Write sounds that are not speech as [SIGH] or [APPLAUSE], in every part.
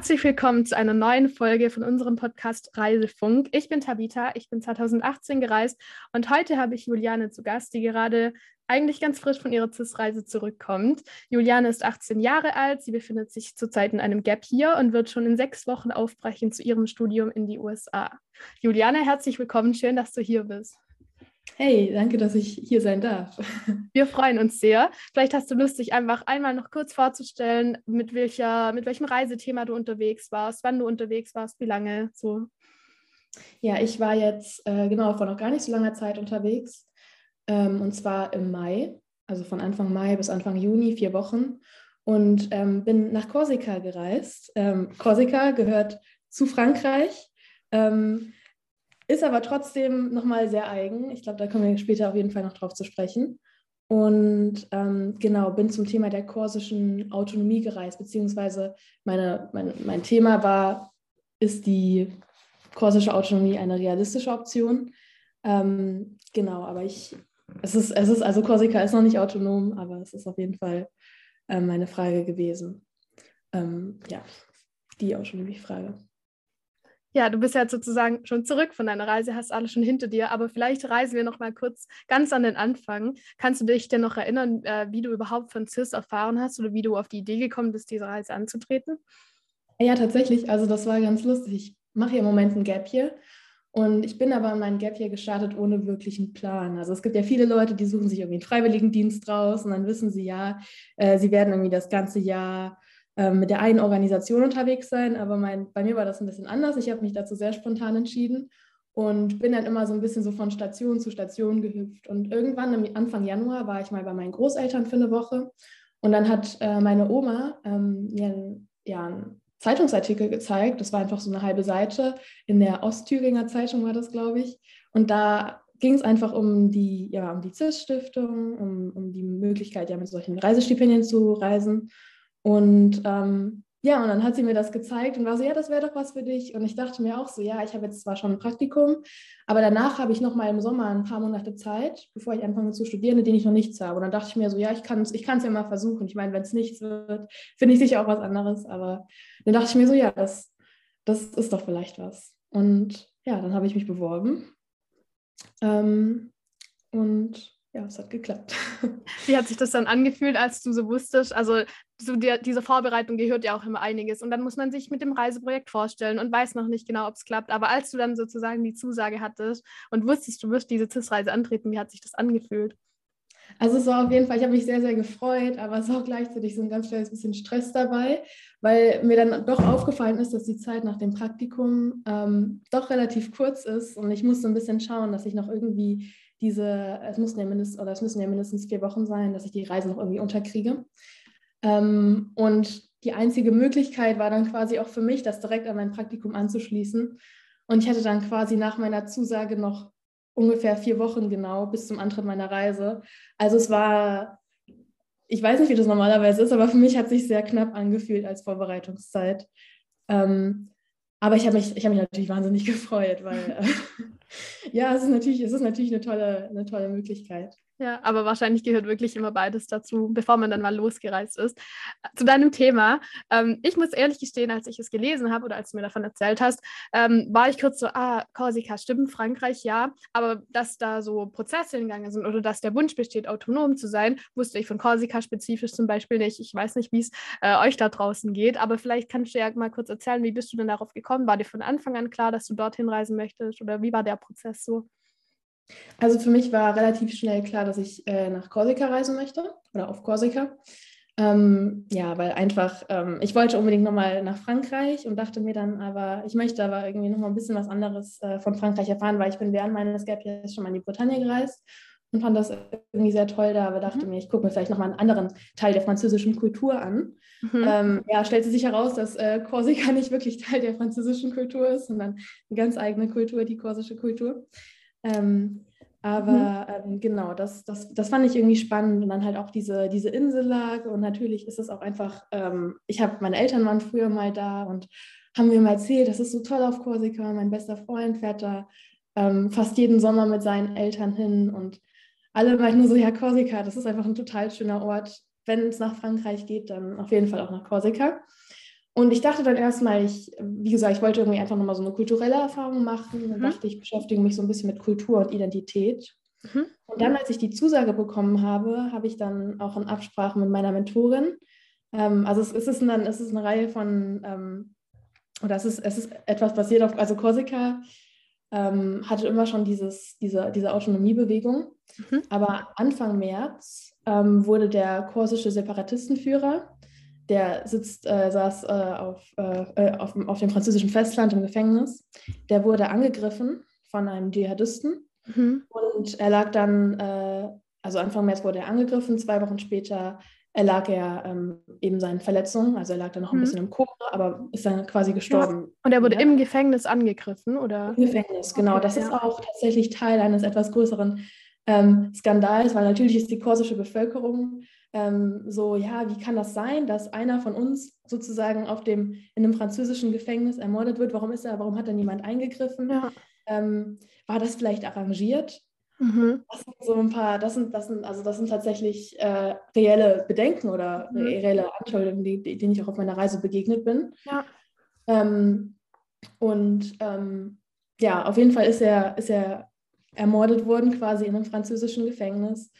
Herzlich willkommen zu einer neuen Folge von unserem Podcast Reisefunk. Ich bin Tabita, ich bin 2018 gereist und heute habe ich Juliane zu Gast, die gerade eigentlich ganz frisch von ihrer CIS-Reise zurückkommt. Juliane ist 18 Jahre alt, sie befindet sich zurzeit in einem Gap hier und wird schon in sechs Wochen aufbrechen zu ihrem Studium in die USA. Juliane, herzlich willkommen, schön, dass du hier bist. Hey, danke, dass ich hier sein darf. [LAUGHS] Wir freuen uns sehr. Vielleicht hast du Lust, dich einfach einmal noch kurz vorzustellen, mit, welcher, mit welchem Reisethema du unterwegs warst, wann du unterwegs warst, wie lange so. Ja, ich war jetzt äh, genau vor noch gar nicht so langer Zeit unterwegs. Ähm, und zwar im Mai, also von Anfang Mai bis Anfang Juni, vier Wochen. Und ähm, bin nach Korsika gereist. Ähm, Korsika gehört zu Frankreich. Ähm, ist aber trotzdem nochmal sehr eigen. Ich glaube, da kommen wir später auf jeden Fall noch drauf zu sprechen. Und ähm, genau, bin zum Thema der korsischen Autonomie gereist, beziehungsweise meine, mein, mein Thema war, ist die korsische Autonomie eine realistische Option? Ähm, genau, aber ich, es ist, es ist, also Korsika ist noch nicht autonom, aber es ist auf jeden Fall ähm, meine Frage gewesen. Ähm, ja, die Autonomiefrage. Ja, du bist ja sozusagen schon zurück von deiner Reise, hast alles schon hinter dir, aber vielleicht reisen wir noch mal kurz ganz an den Anfang. Kannst du dich denn noch erinnern, äh, wie du überhaupt von CIS erfahren hast oder wie du auf die Idee gekommen bist, diese Reise anzutreten? Ja, tatsächlich. Also das war ganz lustig. Ich mache hier im Moment ein Gap hier und ich bin aber in mein Gap hier gestartet ohne wirklichen Plan. Also es gibt ja viele Leute, die suchen sich irgendwie einen Freiwilligendienst raus und dann wissen sie ja, äh, sie werden irgendwie das ganze Jahr ähm, mit der einen Organisation unterwegs sein, aber mein, bei mir war das ein bisschen anders. Ich habe mich dazu sehr spontan entschieden und bin dann immer so ein bisschen so von Station zu Station gehüpft. Und irgendwann Anfang Januar war ich mal bei meinen Großeltern für eine Woche und dann hat äh, meine Oma ähm, mir ein, ja, einen Zeitungsartikel gezeigt. Das war einfach so eine halbe Seite. In der Ostthüringer Zeitung war das, glaube ich. Und da ging es einfach um die, ja, um die CIS-Stiftung, um, um die Möglichkeit, ja mit solchen Reisestipendien zu reisen. Und ähm, ja, und dann hat sie mir das gezeigt und war so, ja, das wäre doch was für dich. Und ich dachte mir auch so, ja, ich habe jetzt zwar schon ein Praktikum, aber danach habe ich noch mal im Sommer ein paar Monate Zeit, bevor ich anfange zu studieren, in denen ich noch nichts habe. Und dann dachte ich mir so, ja, ich kann es ich ja mal versuchen. Ich meine, wenn es nichts wird, finde ich sicher auch was anderes. Aber dann dachte ich mir so, ja, das, das ist doch vielleicht was. Und ja, dann habe ich mich beworben. Ähm, und ja, es hat geklappt. [LAUGHS] Wie hat sich das dann angefühlt, als du so wusstest? Also zu der, dieser Vorbereitung gehört ja auch immer einiges. Und dann muss man sich mit dem Reiseprojekt vorstellen und weiß noch nicht genau, ob es klappt. Aber als du dann sozusagen die Zusage hattest und wusstest, du wirst diese CIS-Reise antreten, wie hat sich das angefühlt? Also es war auf jeden Fall, ich habe mich sehr, sehr gefreut, aber es war auch gleichzeitig so ein ganz kleines bisschen Stress dabei, weil mir dann doch aufgefallen ist, dass die Zeit nach dem Praktikum ähm, doch relativ kurz ist und ich musste ein bisschen schauen, dass ich noch irgendwie diese, es müssen ja mindestens, oder es müssen ja mindestens vier Wochen sein, dass ich die Reise noch irgendwie unterkriege. Ähm, und die einzige Möglichkeit war dann quasi auch für mich, das direkt an mein Praktikum anzuschließen. Und ich hatte dann quasi nach meiner Zusage noch ungefähr vier Wochen genau bis zum Antritt meiner Reise. Also es war, ich weiß nicht, wie das normalerweise ist, aber für mich hat sich sehr knapp angefühlt als Vorbereitungszeit. Ähm, aber ich habe mich, hab mich natürlich wahnsinnig [LAUGHS] gefreut, weil äh, [LAUGHS] ja, es ist natürlich, es ist natürlich eine tolle, eine tolle Möglichkeit. Ja, aber wahrscheinlich gehört wirklich immer beides dazu, bevor man dann mal losgereist ist. Zu deinem Thema. Ähm, ich muss ehrlich gestehen, als ich es gelesen habe oder als du mir davon erzählt hast, ähm, war ich kurz so, ah, Korsika, stimmt, Frankreich, ja. Aber dass da so Prozesse hingegangen sind oder dass der Wunsch besteht, autonom zu sein, wusste ich von Korsika spezifisch zum Beispiel nicht. Ich weiß nicht, wie es äh, euch da draußen geht, aber vielleicht kannst du ja mal kurz erzählen, wie bist du denn darauf gekommen? War dir von Anfang an klar, dass du dorthin reisen möchtest oder wie war der Prozess so? Also für mich war relativ schnell klar, dass ich äh, nach Korsika reisen möchte oder auf Korsika. Ähm, ja, weil einfach, ähm, ich wollte unbedingt nochmal nach Frankreich und dachte mir dann aber, ich möchte aber irgendwie nochmal ein bisschen was anderes äh, von Frankreich erfahren, weil ich bin während meines Gap Years schon mal in die Bretagne gereist und fand das irgendwie sehr toll da, aber dachte mhm. mir, ich gucke mir vielleicht nochmal einen anderen Teil der französischen Kultur an. Mhm. Ähm, ja, stellte sich heraus, dass äh, Korsika [LAUGHS] nicht wirklich Teil der französischen Kultur ist, sondern eine ganz eigene Kultur, die korsische Kultur. Ähm, aber mhm. ähm, genau, das, das, das fand ich irgendwie spannend und dann halt auch diese, diese Insellage und natürlich ist es auch einfach, ähm, ich habe, meine Eltern waren früher mal da und haben mir mal erzählt, das ist so toll auf Korsika, mein bester Freund fährt da ähm, fast jeden Sommer mit seinen Eltern hin und alle meinten nur so, ja, Korsika, das ist einfach ein total schöner Ort. Wenn es nach Frankreich geht, dann auf jeden Fall auch nach Korsika. Und ich dachte dann erstmal, ich, wie gesagt, ich wollte irgendwie einfach nochmal so eine kulturelle Erfahrung machen. Dann mhm. dachte ich, beschäftige mich so ein bisschen mit Kultur und Identität. Mhm. Und dann, als ich die Zusage bekommen habe, habe ich dann auch in Absprache mit meiner Mentorin, ähm, also es, es, ist dann, es ist eine Reihe von, ähm, oder es ist, es ist etwas basiert auf, also Korsika ähm, hatte immer schon dieses, diese, diese Autonomiebewegung. Mhm. Aber Anfang März ähm, wurde der korsische Separatistenführer, der sitzt, äh, saß äh, auf, äh, äh, auf, auf dem französischen Festland im Gefängnis, der wurde angegriffen von einem Dschihadisten mhm. und er lag dann, äh, also Anfang März wurde er angegriffen, zwei Wochen später erlag er ähm, eben seinen Verletzungen. Also er lag dann noch ein mhm. bisschen im Koma, aber ist dann quasi gestorben. Ja. Und er wurde ja. im Gefängnis angegriffen, oder? Im Gefängnis, genau. Okay, das ja. ist auch tatsächlich Teil eines etwas größeren ähm, Skandals, weil natürlich ist die korsische Bevölkerung ähm, so, ja, wie kann das sein, dass einer von uns sozusagen auf dem, in einem französischen Gefängnis ermordet wird? Warum ist er, warum hat dann niemand eingegriffen? Ähm, war das vielleicht arrangiert? Mhm. Das sind so ein paar, das sind, das sind, also das sind tatsächlich äh, reelle Bedenken oder mhm. reelle Anschuldigungen, die, die, denen ich auch auf meiner Reise begegnet bin. Ja. Ähm, und ähm, ja, auf jeden Fall ist er, ist er ermordet worden, quasi in einem französischen Gefängnis.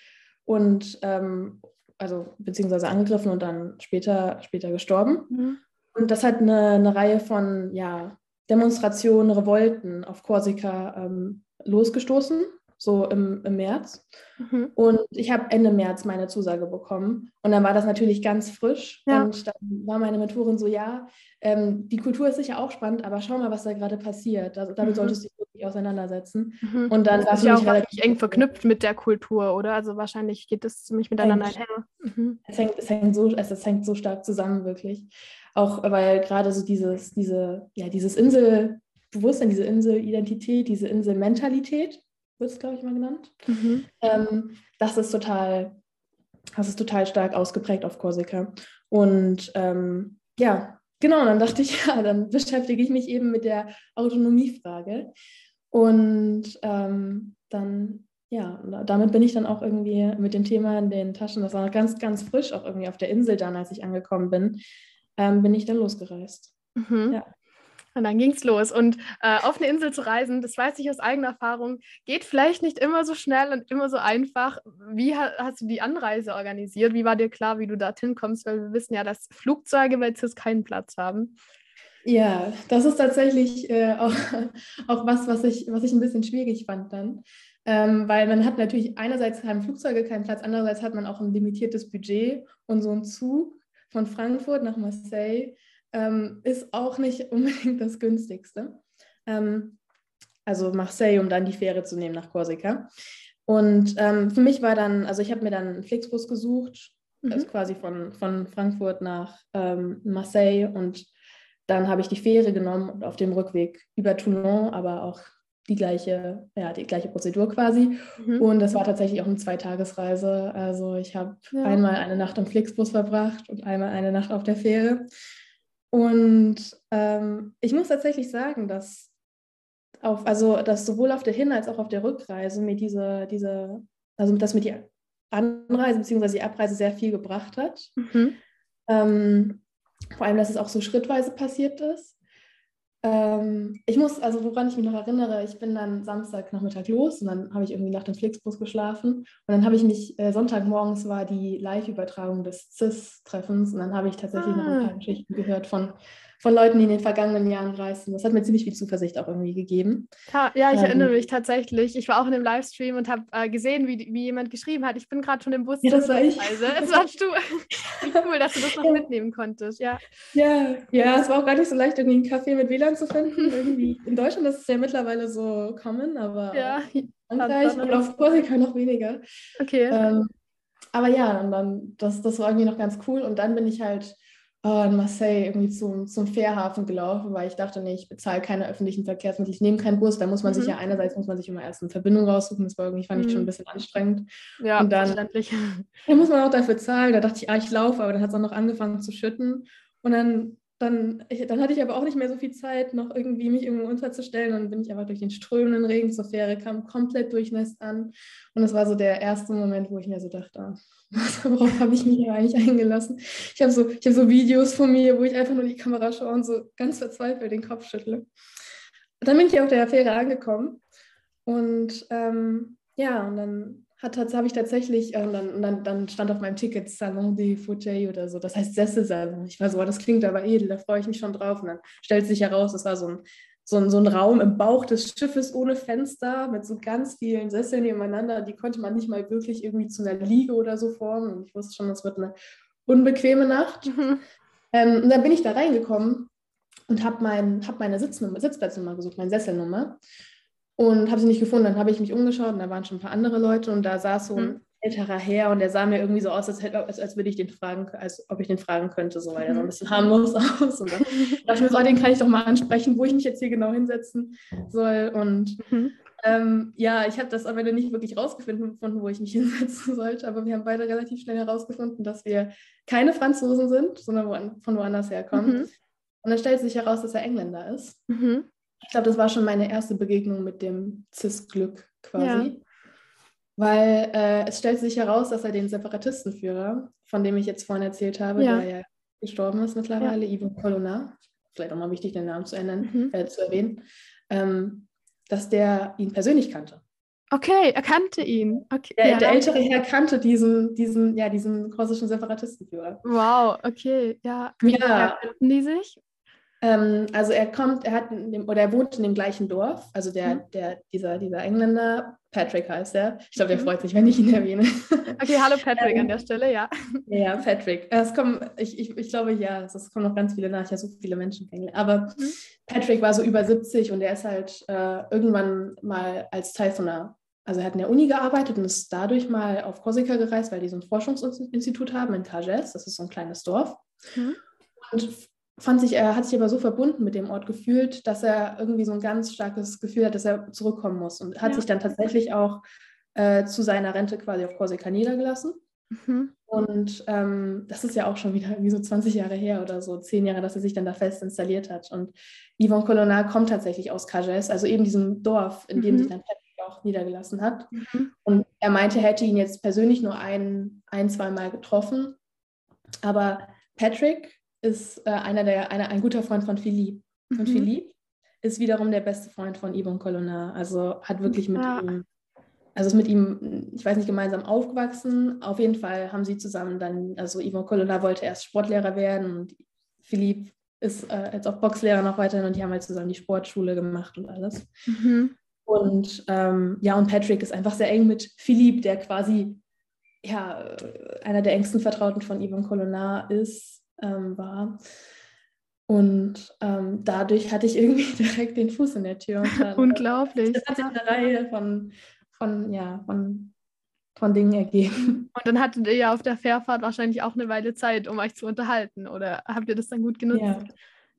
Und ähm, also beziehungsweise angegriffen und dann später, später gestorben. Mhm. Und das hat eine, eine Reihe von ja, Demonstrationen, Revolten auf Korsika ähm, losgestoßen so im, im März. Mhm. Und ich habe Ende März meine Zusage bekommen. Und dann war das natürlich ganz frisch. Ja. Und dann war meine Mentorin so, ja, ähm, die Kultur ist sicher auch spannend, aber schau mal, was da gerade passiert. Also, damit mhm. solltest du dich wirklich auseinandersetzen. Mhm. Und dann war es ja auch relativ eng verknüpft mit der Kultur, oder? Also wahrscheinlich geht das ziemlich miteinander einher. Mhm. Es, hängt, es, hängt so, also es hängt so stark zusammen, wirklich. Auch weil gerade so dieses, diese, ja, dieses Inselbewusstsein, diese Inselidentität, diese Inselmentalität, wird es, glaube ich, mal genannt. Mhm. Ähm, das ist total, das ist total stark ausgeprägt auf Korsika. Und ähm, ja, genau, dann dachte ich, [LAUGHS] ja, dann beschäftige ich mich eben mit der Autonomiefrage. Und ähm, dann, ja, damit bin ich dann auch irgendwie mit dem Thema in den Taschen, das war noch ganz, ganz frisch, auch irgendwie auf der Insel dann, als ich angekommen bin, ähm, bin ich dann losgereist. Mhm. Ja. Und dann ging es los. Und äh, auf eine Insel zu reisen, das weiß ich aus eigener Erfahrung, geht vielleicht nicht immer so schnell und immer so einfach. Wie ha hast du die Anreise organisiert? Wie war dir klar, wie du dorthin kommst? Weil wir wissen ja, dass Flugzeuge bei CIS keinen Platz haben. Ja, das ist tatsächlich äh, [LAUGHS] auch, auch was, was ich, was ich ein bisschen schwierig fand dann. Ähm, weil man hat natürlich einerseits haben Flugzeuge keinen Platz, andererseits hat man auch ein limitiertes Budget und so ein Zug von Frankfurt nach Marseille ähm, ist auch nicht [LAUGHS] unbedingt das günstigste. Ähm, also Marseille, um dann die Fähre zu nehmen nach Korsika. Und ähm, für mich war dann, also ich habe mir dann einen Flixbus gesucht, mhm. also quasi von, von Frankfurt nach ähm, Marseille und dann habe ich die Fähre genommen und auf dem Rückweg über Toulon, aber auch die gleiche, ja, die gleiche Prozedur quasi. Mhm. Und das war tatsächlich auch eine Zweitagesreise. Also ich habe ja. einmal eine Nacht im Flixbus verbracht und einmal eine Nacht auf der Fähre. Und ähm, ich muss tatsächlich sagen, dass auf, also dass sowohl auf der Hin- als auch auf der Rückreise mir diese, diese, also dass mir die Anreise bzw. die Abreise sehr viel gebracht hat. Mhm. Ähm, vor allem, dass es auch so schrittweise passiert ist. Ähm, ich muss, also woran ich mich noch erinnere, ich bin dann Samstagnachmittag los und dann habe ich irgendwie nach dem Flixbus geschlafen und dann habe ich mich, äh, Sonntagmorgens war die Live-Übertragung des CIS-Treffens und dann habe ich tatsächlich ah. noch ein paar Geschichten gehört von von Leuten, die in den vergangenen Jahren reisten. Das hat mir ziemlich viel Zuversicht auch irgendwie gegeben. Ja, ich ähm, erinnere mich tatsächlich. Ich war auch in einem Livestream und habe äh, gesehen, wie, wie jemand geschrieben hat, ich bin gerade schon im Bus. Ja, das war ich. Das warst du. [LAUGHS] cool, dass du das noch ja. mitnehmen konntest. Ja. ja, ja, es war auch gar nicht so leicht, irgendwie einen Café mit WLAN zu finden. [LAUGHS] irgendwie in Deutschland ist es ja mittlerweile so common, aber ja, Frankreich und auf Korsika noch weniger. Okay. Ähm, aber ja, und dann, das, das war irgendwie noch ganz cool. Und dann bin ich halt in Marseille irgendwie zum, zum Fährhafen gelaufen, weil ich dachte, nee, ich bezahle keine öffentlichen Verkehrsmittel, ich nehme keinen Bus. Da muss man mhm. sich ja einerseits muss man sich immer erst eine Verbindung raussuchen. Das war irgendwie, fand mhm. ich schon ein mhm. bisschen anstrengend. Ja, und dann, dann muss man auch dafür zahlen. Da dachte ich, ah, ich laufe, aber dann hat es auch noch angefangen zu schütten. Und dann dann, ich, dann hatte ich aber auch nicht mehr so viel Zeit, noch irgendwie mich irgendwo unterzustellen. Dann bin ich einfach durch den strömenden Regen zur Fähre, kam komplett durchnässt an. Und das war so der erste Moment, wo ich mir so dachte, [LAUGHS] worauf habe ich mich hier eigentlich eingelassen? Ich habe so, hab so Videos von mir, wo ich einfach nur die Kamera schaue und so ganz verzweifelt den Kopf schüttle. Dann bin ich auf der Fähre angekommen und ähm, ja, und dann habe ich tatsächlich, äh, dann, dann, dann, stand auf meinem Ticket Salon de Fauteuil oder so, das heißt Sesselsalon. Ich war so, oh, das klingt aber edel, da freue ich mich schon drauf. Und dann stellt sich heraus, es war so ein, so, ein, so ein Raum im Bauch des Schiffes ohne Fenster mit so ganz vielen Sesseln nebeneinander. Die konnte man nicht mal wirklich irgendwie zu einer Liege oder so formen. Und ich wusste schon, das wird eine unbequeme Nacht. Mhm. Ähm, und dann bin ich da reingekommen und habe mein, hab meine Sitznummer, Sitzplatznummer gesucht, meine Sesselnummer und habe sie nicht gefunden. Dann habe ich mich umgeschaut und da waren schon ein paar andere Leute und da saß so ein mhm. älterer Herr und der sah mir irgendwie so aus, als, hätte, als, als würde ich den fragen, als ob ich den fragen könnte, so weil er so ein mhm. bisschen harmlos [LAUGHS] aus. Und dann [LAUGHS] dachte ich mir so, oh, den kann ich doch mal ansprechen, wo ich mich jetzt hier genau hinsetzen soll. Und mhm. ähm, ja, ich habe das am Ende nicht wirklich rausgefunden, wo ich mich [LAUGHS] hinsetzen sollte, aber wir haben beide relativ schnell herausgefunden, dass wir keine Franzosen sind, sondern wo, von woanders herkommen. Mhm. Und dann stellt sich heraus, dass er Engländer ist. Mhm. Ich glaube, das war schon meine erste Begegnung mit dem CIS-Glück quasi. Ja. Weil äh, es stellt sich heraus, dass er den Separatistenführer, von dem ich jetzt vorhin erzählt habe, ja. der ja gestorben ist mittlerweile, ja. Ivo Colonna, vielleicht auch mal wichtig, den Namen zu, ändern, mhm. äh, zu erwähnen, ähm, dass der ihn persönlich kannte. Okay, er kannte ihn. Okay, der, ja. der, ältere Herr kannte diesen, diesen, ja, diesen russischen Separatistenführer. Wow, okay, ja. Wie ja. kannten die sich? Ähm, also er kommt, er hat dem, oder er wohnt in dem gleichen Dorf. Also der, mhm. der, dieser, dieser Engländer, Patrick heißt er. Ich glaube, der mhm. freut sich, wenn ich ihn erwähne. Okay, hallo Patrick ähm, an der Stelle, ja. Ja, Patrick. Es kommen, ich, ich, ich glaube, ja, es kommen noch ganz viele nach. Ich habe so viele Menschen kennengelernt. Aber mhm. Patrick war so über 70 und er ist halt äh, irgendwann mal als Teil von einer also er hat in der Uni gearbeitet und ist dadurch mal auf Korsika gereist, weil die so ein Forschungsinstitut haben in Cages, das ist so ein kleines Dorf. Mhm. Und fand sich, er hat sich aber so verbunden mit dem Ort gefühlt, dass er irgendwie so ein ganz starkes Gefühl hat, dass er zurückkommen muss und hat ja. sich dann tatsächlich auch äh, zu seiner Rente quasi auf Korsika niedergelassen. Mhm. Und ähm, das ist ja auch schon wieder irgendwie so 20 Jahre her oder so, zehn Jahre, dass er sich dann da fest installiert hat. Und Yvonne Colonna kommt tatsächlich aus Cages, also eben diesem Dorf, in dem mhm. sich dann Patrick auch niedergelassen hat. Mhm. Und er meinte, er hätte ihn jetzt persönlich nur ein, ein zwei Mal getroffen. Aber Patrick ist äh, einer der, einer, ein guter Freund von Philippe. Und mhm. Philippe ist wiederum der beste Freund von Yvonne Colonna. Also hat wirklich mit ja. ihm, also ist mit ihm, ich weiß nicht, gemeinsam aufgewachsen. Auf jeden Fall haben sie zusammen dann, also Yvonne Colonna wollte erst Sportlehrer werden und Philippe ist äh, jetzt auch Boxlehrer noch weiterhin und die haben halt zusammen die Sportschule gemacht und alles. Mhm. Und ähm, ja, und Patrick ist einfach sehr eng mit Philippe, der quasi ja, einer der engsten Vertrauten von Yvonne Colonna ist ähm, war. Und ähm, dadurch hatte ich irgendwie [LAUGHS] direkt den Fuß in der Tür. Dann, Unglaublich. Das hat sich eine Reihe von, von, ja, von, von Dingen ergeben. [LAUGHS] Und dann hattet ihr ja auf der Fährfahrt wahrscheinlich auch eine Weile Zeit, um euch zu unterhalten. Oder habt ihr das dann gut genutzt? Ja.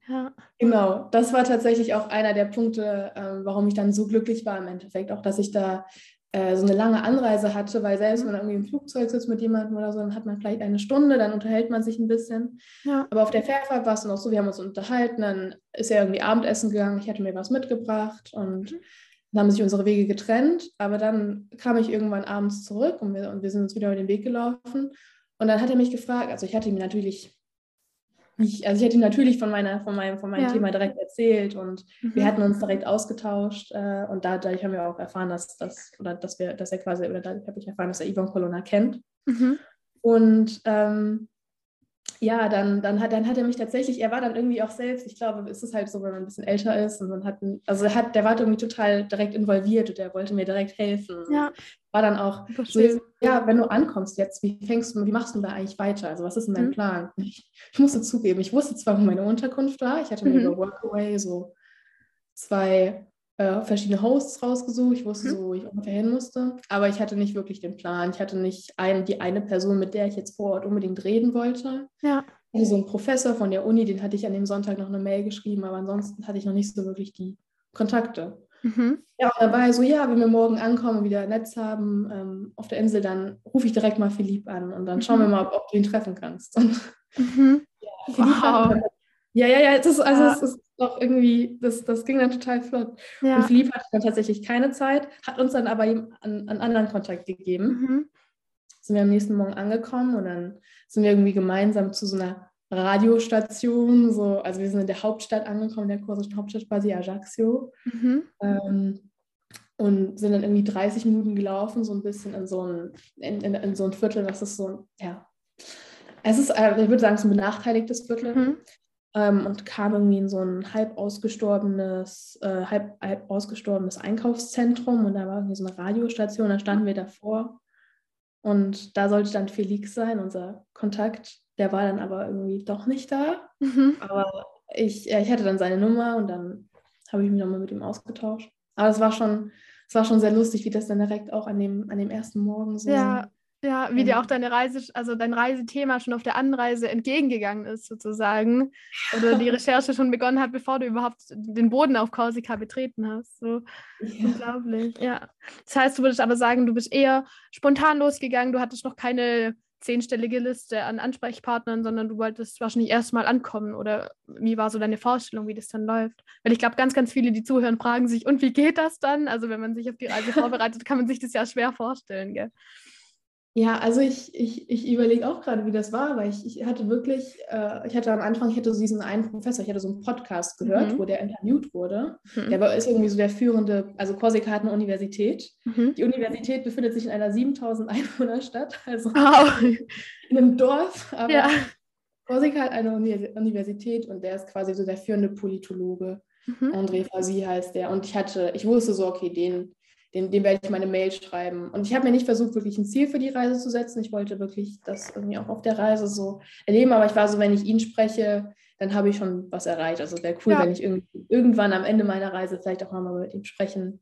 Ja. Genau, das war tatsächlich auch einer der Punkte, äh, warum ich dann so glücklich war im Endeffekt, auch dass ich da äh, so eine lange Anreise hatte, weil selbst wenn man irgendwie im Flugzeug sitzt mit jemandem oder so, dann hat man vielleicht eine Stunde, dann unterhält man sich ein bisschen. Ja. Aber auf der Fährfahrt war es dann auch so, wir haben uns unterhalten, dann ist er irgendwie Abendessen gegangen, ich hatte mir was mitgebracht und mhm. dann haben sich unsere Wege getrennt. Aber dann kam ich irgendwann abends zurück und wir, und wir sind uns wieder über den Weg gelaufen. Und dann hat er mich gefragt, also ich hatte ihm natürlich ich, also ich hätte ihm natürlich von, meiner, von meinem, von meinem ja. Thema direkt erzählt und mhm. wir hatten uns direkt ausgetauscht äh, und dadurch haben wir auch erfahren, dass, dass, oder dass wir, dass er quasi, oder dadurch habe ich erfahren, dass er Yvonne Colonna kennt. Mhm. Und ähm, ja, dann, dann, hat, dann hat er mich tatsächlich, er war dann irgendwie auch selbst, ich glaube, es ist halt so, wenn man ein bisschen älter ist und man hat, also er hat, der war irgendwie total direkt involviert und der wollte mir direkt helfen. Ja. War dann auch so, ja, wenn du ankommst jetzt, wie fängst du, wie machst du da eigentlich weiter? Also was ist denn dein mhm. Plan? Ich, [LAUGHS] ich, musste zugeben, ich wusste zwar, wo meine Unterkunft war, ich hatte mir mhm. über Workaway so zwei äh, verschiedene Hosts rausgesucht. Ich wusste mhm. so, wo ich ungefähr hin musste. Aber ich hatte nicht wirklich den Plan. Ich hatte nicht ein, die eine Person, mit der ich jetzt vor Ort unbedingt reden wollte. Ja. Also so ein Professor von der Uni, den hatte ich an dem Sonntag noch eine Mail geschrieben, aber ansonsten hatte ich noch nicht so wirklich die Kontakte. Mhm. Ja, und dann war er so, ja, wenn wir morgen ankommen und wieder Netz haben ähm, auf der Insel, dann rufe ich direkt mal Philipp an und dann schauen wir mhm. mal, ob, ob, du ihn treffen kannst. Und, [LAUGHS] mhm. ja, wow. Ja, ja, ja, das, also ja. es ist doch irgendwie, das, das ging dann total flott. Ja. Und Philipp hatte dann tatsächlich keine Zeit, hat uns dann aber einen, einen anderen Kontakt gegeben. Mhm. Sind wir am nächsten Morgen angekommen und dann sind wir irgendwie gemeinsam zu so einer Radiostation, so, also wir sind in der Hauptstadt angekommen, in der korsischen Hauptstadt quasi Ajaccio. Mhm. Ähm, und sind dann irgendwie 30 Minuten gelaufen, so ein bisschen in so ein, in, in, in so ein Viertel, das ist so, ja, es ist, äh, ich würde sagen, ist ein benachteiligtes Viertel. Mhm. Ähm, und kam irgendwie in so ein halb ausgestorbenes, äh, halb, halb ausgestorbenes Einkaufszentrum und da war irgendwie so eine Radiostation, da standen wir davor und da sollte dann Felix sein, unser Kontakt. Der war dann aber irgendwie doch nicht da. Mhm. Aber ich, ich hatte dann seine Nummer und dann habe ich mich nochmal mit ihm ausgetauscht. Aber es war schon, es war schon sehr lustig, wie das dann direkt auch an dem, an dem ersten Morgen so ja. Ja, wie dir auch deine Reise, also dein Reisethema schon auf der Anreise entgegengegangen ist, sozusagen. Oder die [LAUGHS] Recherche schon begonnen hat, bevor du überhaupt den Boden auf Korsika betreten hast. So ja. unglaublich. Ja. Das heißt, du würdest aber sagen, du bist eher spontan losgegangen, du hattest noch keine zehnstellige Liste an Ansprechpartnern, sondern du wolltest wahrscheinlich erstmal ankommen. Oder wie war so deine Vorstellung, wie das dann läuft? Weil ich glaube, ganz, ganz viele, die zuhören, fragen sich, und wie geht das dann? Also wenn man sich auf die Reise [LAUGHS] vorbereitet, kann man sich das ja schwer vorstellen, gell? Ja, also ich, ich, ich überlege auch gerade, wie das war, weil ich, ich hatte wirklich, äh, ich hatte am Anfang, ich hatte so diesen einen Professor, ich hatte so einen Podcast gehört, mhm. wo der interviewt wurde. Mhm. Der war, ist irgendwie so der führende, also Korsika hat eine Universität. Mhm. Die Universität befindet sich in einer 7000 Einwohnerstadt, also oh. in einem Dorf, aber ja. Korsika hat eine Universität und der ist quasi so der führende Politologe. Mhm. André Fasi heißt der. Und ich hatte, ich wusste so, okay, den dem, dem werde ich meine Mail schreiben. Und ich habe mir nicht versucht, wirklich ein Ziel für die Reise zu setzen. Ich wollte wirklich das irgendwie auch auf der Reise so erleben. Aber ich war so, wenn ich ihn spreche, dann habe ich schon was erreicht. Also wäre cool, ja. wenn ich irg irgendwann am Ende meiner Reise vielleicht auch mal mit ihm sprechen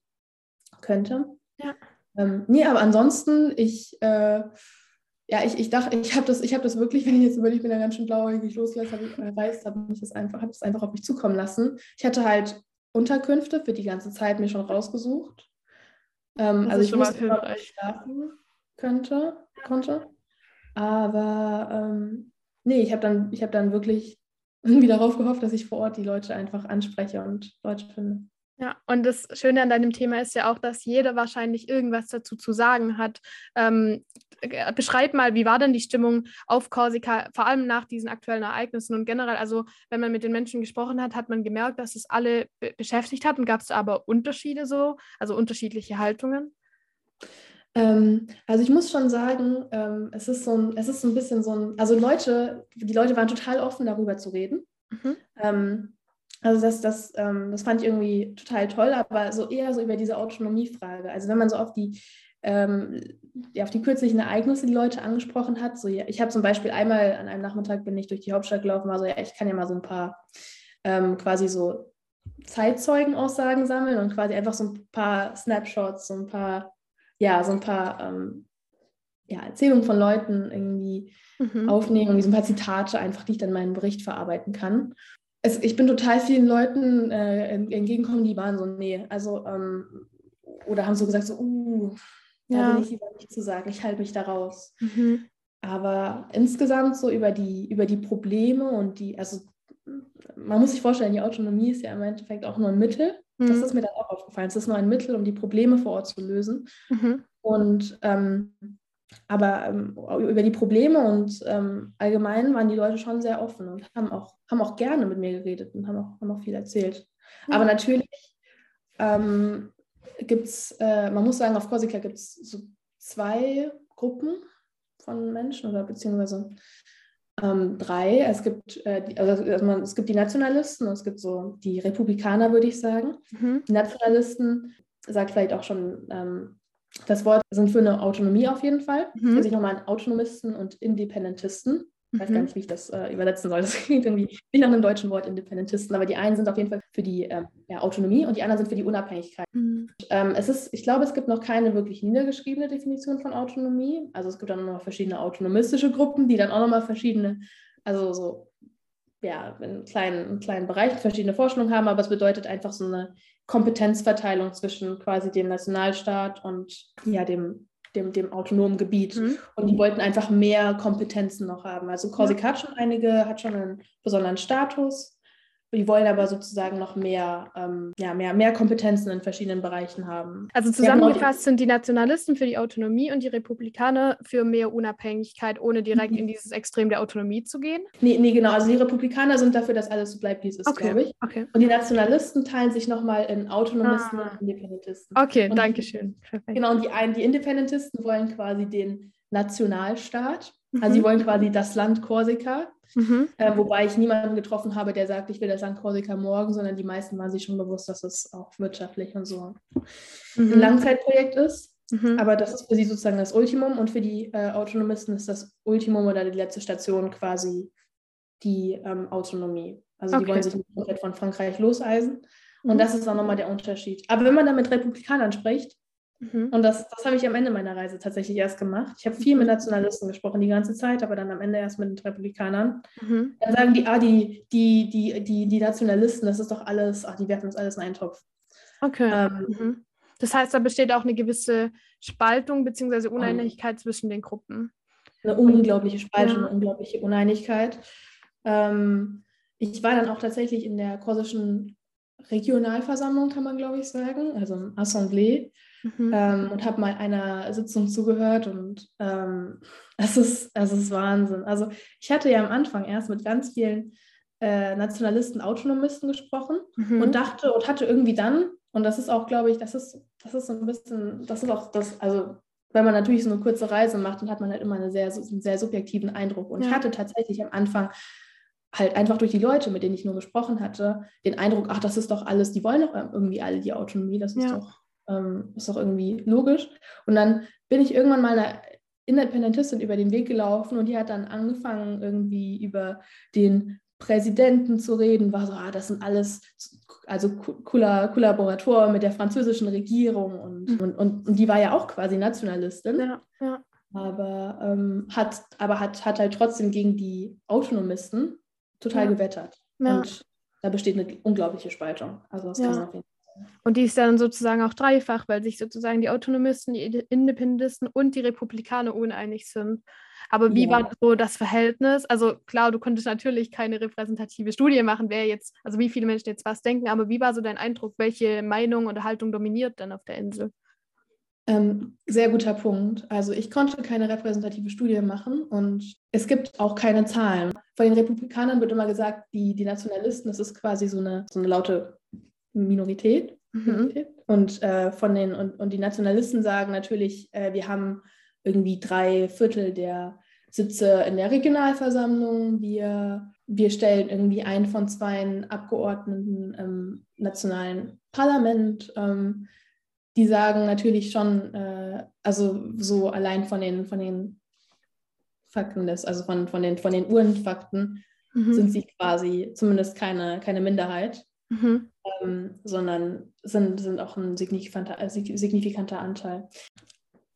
könnte. Ja. Ähm, nee, aber ansonsten, ich, äh, ja, ich, ich dachte, ich habe das, hab das wirklich, [LAUGHS] wenn ich jetzt überlege, ich bin ja ganz schön blauäugig losgelassen, habe ich erreicht, habe ich das einfach, habe es einfach auf mich zukommen lassen. Ich hatte halt Unterkünfte für die ganze Zeit mir schon rausgesucht. Ähm, also ich wusste, wo ich schlafen könnte, konnte. Aber ähm, nee, ich habe dann, hab dann wirklich [LAUGHS] irgendwie darauf gehofft, dass ich vor Ort die Leute einfach anspreche und Leute finde. Ja, und das Schöne an deinem Thema ist ja auch, dass jeder wahrscheinlich irgendwas dazu zu sagen hat. Ähm, äh, beschreib mal, wie war denn die Stimmung auf Korsika, vor allem nach diesen aktuellen Ereignissen und generell, also wenn man mit den Menschen gesprochen hat, hat man gemerkt, dass es alle be beschäftigt hat und gab es aber Unterschiede so, also unterschiedliche Haltungen? Ähm, also ich muss schon sagen, ähm, es, ist so ein, es ist so ein bisschen so ein, also Leute, die Leute waren total offen darüber zu reden. Mhm. Also das, das, ähm, das fand ich irgendwie total toll, aber so eher so über diese Autonomiefrage. Also wenn man so auf die, ähm, ja, auf die kürzlichen Ereignisse die Leute angesprochen hat, so ja, ich habe zum Beispiel einmal an einem Nachmittag bin ich durch die Hauptstadt gelaufen, war so, ja, ich kann ja mal so ein paar ähm, quasi so Zeitzeugenaussagen sammeln und quasi einfach so ein paar Snapshots, so ein paar, ja, so ein paar ähm, ja, Erzählungen von Leuten irgendwie mhm. aufnehmen und so ein paar Zitate einfach, die ich dann in meinen Bericht verarbeiten kann es, ich bin total vielen Leuten äh, entgegengekommen, die waren so, nee, also, ähm, oder haben so gesagt, so, uh, da ja. will ich lieber nicht zu sagen, ich halte mich da raus. Mhm. Aber insgesamt so über die, über die Probleme und die, also man muss sich vorstellen, die Autonomie ist ja im Endeffekt auch nur ein Mittel. Mhm. Das ist mir dann auch aufgefallen. Es ist nur ein Mittel, um die Probleme vor Ort zu lösen. Mhm. Und ähm, aber ähm, über die Probleme und ähm, allgemein waren die Leute schon sehr offen und haben auch, haben auch gerne mit mir geredet und haben auch, haben auch viel erzählt. Ja. Aber natürlich ähm, gibt es, äh, man muss sagen, auf Korsika gibt es so zwei Gruppen von Menschen oder beziehungsweise ähm, drei. Es gibt, äh, die, also, also man, es gibt die Nationalisten und es gibt so die Republikaner, würde ich sagen. Mhm. Die Nationalisten sagt vielleicht auch schon ähm, das Wort sind für eine Autonomie auf jeden Fall. Mhm. Also ich nochmal an Autonomisten und Independentisten. Ich weiß mhm. gar nicht, wie ich das äh, übersetzen soll. Das [LAUGHS] klingt irgendwie nicht nach einem deutschen Wort Independentisten, aber die einen sind auf jeden Fall für die ähm, ja, Autonomie und die anderen sind für die Unabhängigkeit. Mhm. Ähm, es ist, ich glaube, es gibt noch keine wirklich niedergeschriebene Definition von Autonomie. Also es gibt dann noch verschiedene autonomistische Gruppen, die dann auch nochmal verschiedene, also so ja, in kleinen, in kleinen Bereichen verschiedene Vorstellungen haben, aber es bedeutet einfach so eine Kompetenzverteilung zwischen quasi dem Nationalstaat und ja, dem, dem, dem autonomen Gebiet. Mhm. Und die wollten einfach mehr Kompetenzen noch haben. Also Korsika ja. hat schon einige, hat schon einen besonderen Status. Die wollen aber sozusagen noch mehr, ähm, ja, mehr, mehr Kompetenzen in verschiedenen Bereichen haben. Also zusammengefasst sind die Nationalisten für die Autonomie und die Republikaner für mehr Unabhängigkeit, ohne direkt mhm. in dieses Extrem der Autonomie zu gehen? Nee, nee, genau. Also die Republikaner sind dafür, dass alles so bleibt, wie es ist, okay. glaube ich. Okay. Und die Nationalisten teilen sich nochmal in Autonomisten ah. und Independentisten. Okay, und danke schön. Genau, und die, die Independentisten wollen quasi den Nationalstaat. Also sie mhm. wollen quasi das Land Korsika Mhm. Äh, wobei ich niemanden getroffen habe, der sagt, ich will das an Korsika morgen, sondern die meisten waren sich schon bewusst, dass es auch wirtschaftlich und so mhm. ein Langzeitprojekt ist. Mhm. Aber das ist für sie sozusagen das Ultimum und für die äh, Autonomisten ist das Ultimum oder die letzte Station quasi die ähm, Autonomie. Also okay. die wollen sich nicht komplett von Frankreich loseisen. Und mhm. das ist auch nochmal der Unterschied. Aber wenn man dann mit Republikanern spricht, Mhm. Und das, das habe ich am Ende meiner Reise tatsächlich erst gemacht. Ich habe viel mit mhm. Nationalisten gesprochen die ganze Zeit, aber dann am Ende erst mit den Republikanern. Mhm. Dann sagen die, ah, die, die, die, die, die Nationalisten, das ist doch alles, ach, die werfen uns alles in einen Topf. Okay. Ähm, mhm. Das heißt, da besteht auch eine gewisse Spaltung bzw. Uneinigkeit zwischen den Gruppen. Eine unglaubliche Spaltung, ja. eine unglaubliche Uneinigkeit. Ähm, ich war dann auch tatsächlich in der korsischen Regionalversammlung, kann man glaube ich sagen, also im Assemblée mhm. ähm, und habe mal einer Sitzung zugehört und ähm, [LAUGHS] es, ist, es ist Wahnsinn. Also ich hatte ja am Anfang erst mit ganz vielen äh, Nationalisten, Autonomisten gesprochen mhm. und dachte und hatte irgendwie dann, und das ist auch, glaube ich, das ist, das ist so ein bisschen, das ist auch das, also wenn man natürlich so eine kurze Reise macht, dann hat man halt immer eine sehr, einen sehr subjektiven Eindruck. Und ja. ich hatte tatsächlich am Anfang halt einfach durch die Leute, mit denen ich nur gesprochen hatte, den Eindruck, ach, das ist doch alles, die wollen doch irgendwie alle die Autonomie, das ist ja. doch ähm, ist doch irgendwie logisch. Und dann bin ich irgendwann mal einer Independentistin über den Weg gelaufen und die hat dann angefangen, irgendwie über den Präsidenten zu reden, war so, ah, das sind alles also Kollaboratoren mit der französischen Regierung und, mhm. und, und, und, die war ja auch quasi Nationalistin. Ja, ja. Aber, ähm, hat, aber hat, hat halt trotzdem gegen die Autonomisten total ja. gewettert. Und da besteht eine unglaubliche Spaltung. Also das kann man auf jeden Fall und die ist dann sozusagen auch dreifach, weil sich sozusagen die Autonomisten, die Independentisten und die Republikaner uneinig sind. Aber wie ja. war so das Verhältnis? Also klar, du konntest natürlich keine repräsentative Studie machen, wer jetzt, also wie viele Menschen jetzt was denken, aber wie war so dein Eindruck? Welche Meinung oder Haltung dominiert dann auf der Insel? Ähm, sehr guter Punkt. Also ich konnte keine repräsentative Studie machen und es gibt auch keine Zahlen. Von den Republikanern wird immer gesagt, die, die Nationalisten, das ist quasi so eine, so eine laute Minorität. Mhm. Und, äh, von den, und, und die Nationalisten sagen natürlich, äh, wir haben irgendwie drei Viertel der Sitze in der Regionalversammlung. Wir, wir stellen irgendwie einen von zwei Abgeordneten im nationalen Parlament. Ähm, die sagen natürlich schon, äh, also so allein von den, von den Fakten des, also von, von den, von den Uhrenfakten, mhm. sind sie quasi zumindest keine, keine Minderheit mhm. Ähm, sondern sind, sind auch ein signifikanter, äh, signifikanter Anteil.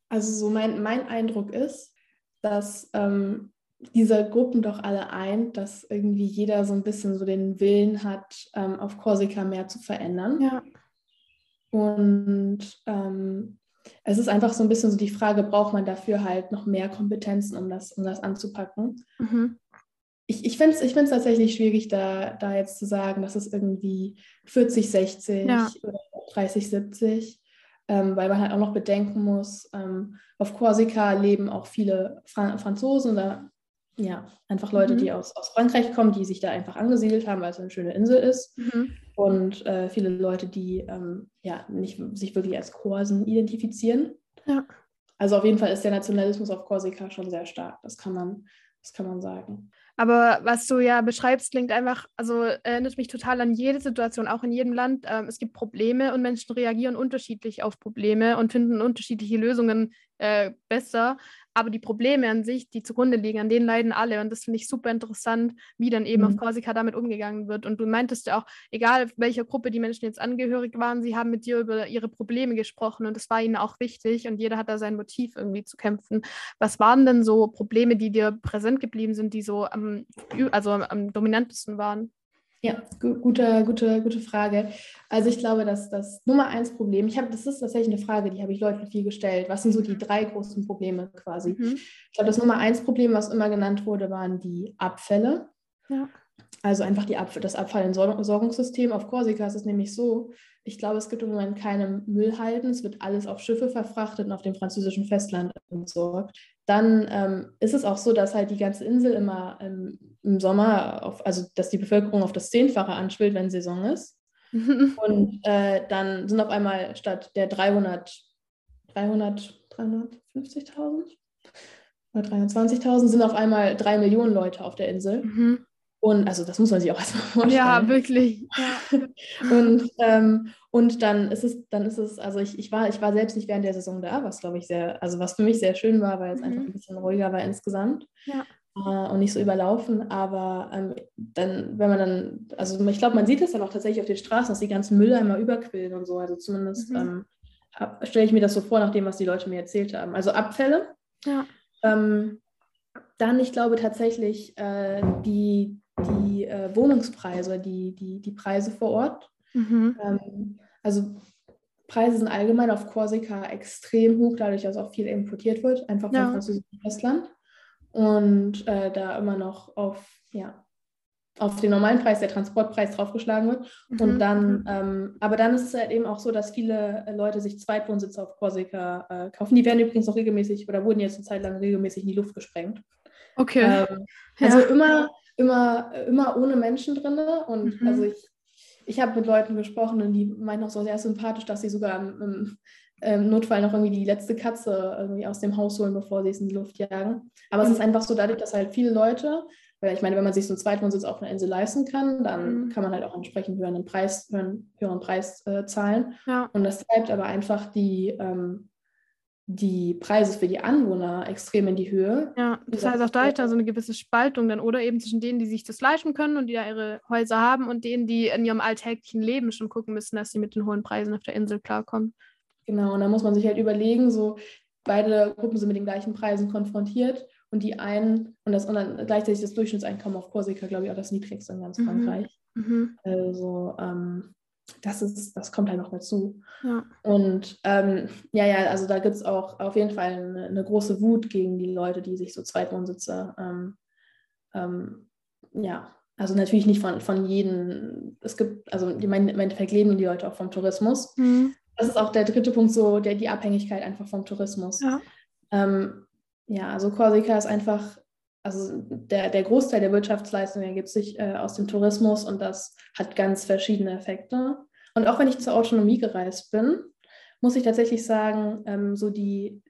Also so mein, mein Eindruck ist, dass ähm, diese Gruppen doch alle eint, dass irgendwie jeder so ein bisschen so den Willen hat, ähm, auf Korsika mehr zu verändern. Ja. Und ähm, es ist einfach so ein bisschen so die Frage, braucht man dafür halt noch mehr Kompetenzen, um das, um das anzupacken? Mhm ich, ich finde es ich tatsächlich schwierig, da, da jetzt zu sagen, dass es irgendwie 40, 60 ja. oder 30, 70, ähm, weil man halt auch noch bedenken muss, ähm, auf Korsika leben auch viele Fra Franzosen oder ja, einfach Leute, mhm. die aus, aus Frankreich kommen, die sich da einfach angesiedelt haben, weil es eine schöne Insel ist. Mhm. Und äh, viele Leute, die ähm, ja nicht sich wirklich als Korsen identifizieren. Ja. Also auf jeden Fall ist der Nationalismus auf Korsika schon sehr stark. Das kann man, das kann man sagen. Aber was du ja beschreibst, klingt einfach, also erinnert mich total an jede Situation, auch in jedem Land. Ähm, es gibt Probleme und Menschen reagieren unterschiedlich auf Probleme und finden unterschiedliche Lösungen äh, besser. Aber die Probleme an sich, die zugrunde liegen, an denen leiden alle. Und das finde ich super interessant, wie dann eben mhm. auf Korsika damit umgegangen wird. Und du meintest ja auch, egal welcher Gruppe die Menschen jetzt angehörig waren, sie haben mit dir über ihre Probleme gesprochen und das war ihnen auch wichtig und jeder hat da sein Motiv irgendwie zu kämpfen. Was waren denn so Probleme, die dir präsent geblieben sind, die so am, also am dominantesten waren? Ja, gu gute, gute, gute Frage. Also ich glaube, dass das Nummer eins Problem, ich habe, das ist tatsächlich eine Frage, die habe ich Leuten viel gestellt. Was sind so die drei großen Probleme quasi? Mhm. Ich glaube, das Nummer eins Problem, was immer genannt wurde, waren die Abfälle. Ja. Also einfach die Ab das Abfallentsorgungssystem auf Korsika ist es nämlich so, ich glaube, es gibt im Moment keine Müllhalden, es wird alles auf Schiffe verfrachtet und auf dem französischen Festland entsorgt. Dann ähm, ist es auch so, dass halt die ganze Insel immer ähm, im Sommer, auf, also dass die Bevölkerung auf das Zehnfache anschwillt, wenn Saison ist. [LAUGHS] und äh, dann sind auf einmal statt der 300, 300, 350.000 oder 320.000 sind auf einmal drei Millionen Leute auf der Insel. Mhm. Und also das muss man sich auch [LAUGHS] erstmal vorstellen. Ja, wirklich. Ja. [LAUGHS] und, ähm, und dann ist es, dann ist es, also ich, ich war, ich war selbst nicht während der Saison da, was glaube ich sehr, also was für mich sehr schön war, weil es mhm. einfach ein bisschen ruhiger war insgesamt. Ja. Äh, und nicht so überlaufen. Aber ähm, dann, wenn man dann, also ich glaube, man sieht es dann auch tatsächlich auf den Straßen, dass die ganzen Mülleimer überquillen und so. Also zumindest mhm. ähm, stelle ich mir das so vor, nach dem, was die Leute mir erzählt haben. Also Abfälle. Ja. Ähm, dann, ich glaube tatsächlich, äh, die, die äh, Wohnungspreise, die, die, die Preise vor Ort. Mhm. Ähm, also Preise sind allgemein auf Korsika extrem hoch, dadurch, dass auch viel importiert wird, einfach vom ja. französischen Festland. Und äh, da immer noch auf, ja, auf den normalen Preis, der Transportpreis draufgeschlagen wird. Mhm. Und dann, ähm, aber dann ist es halt eben auch so, dass viele Leute sich Zweitwohnsitze auf Korsika äh, kaufen. Die werden übrigens auch regelmäßig oder wurden jetzt eine Zeit lang regelmäßig in die Luft gesprengt. Okay. Ähm, also ja. immer, immer, immer ohne Menschen drin. Und mhm. also ich, ich habe mit Leuten gesprochen und die meinten auch so sehr sympathisch, dass sie sogar im, im Notfall noch irgendwie die letzte Katze irgendwie aus dem Haus holen, bevor sie es in die Luft jagen. Aber mhm. es ist einfach so dadurch, dass halt viele Leute, weil ich meine, wenn man sich so einen Zweitwohnsitz auf einer Insel leisten kann, dann mhm. kann man halt auch entsprechend höheren Preis, höheren, höheren Preis äh, zahlen. Ja. Und das treibt aber einfach die, ähm, die Preise für die Anwohner extrem in die Höhe. Ja, das heißt auch da ist da so eine gewisse Spaltung dann, oder eben zwischen denen, die sich das leisten können und die da ihre Häuser haben und denen, die in ihrem alltäglichen Leben schon gucken müssen, dass sie mit den hohen Preisen auf der Insel klarkommen. Genau, und da muss man sich halt überlegen, so beide Gruppen sind mit den gleichen Preisen konfrontiert und die einen, und, das, und dann gleichzeitig das Durchschnittseinkommen auf Korsika, glaube ich, auch das niedrigste in ganz mhm. Frankreich. Mhm. Also ähm, das ist, das kommt halt noch dazu. Ja. Und ähm, ja, ja, also da gibt es auch auf jeden Fall eine, eine, große Wut gegen die Leute, die sich so Zweitwohnsitze, ähm, ähm, ja, also natürlich nicht von, von jedem, es gibt, also im Endeffekt leben die Leute auch vom Tourismus. Mhm. Das ist auch der dritte Punkt, so der, die Abhängigkeit einfach vom Tourismus. Ja, ähm, ja also Korsika ist einfach also der, der Großteil der Wirtschaftsleistung ergibt sich äh, aus dem Tourismus und das hat ganz verschiedene Effekte. Und auch wenn ich zur Autonomie gereist bin, muss ich tatsächlich sagen, ähm, so die,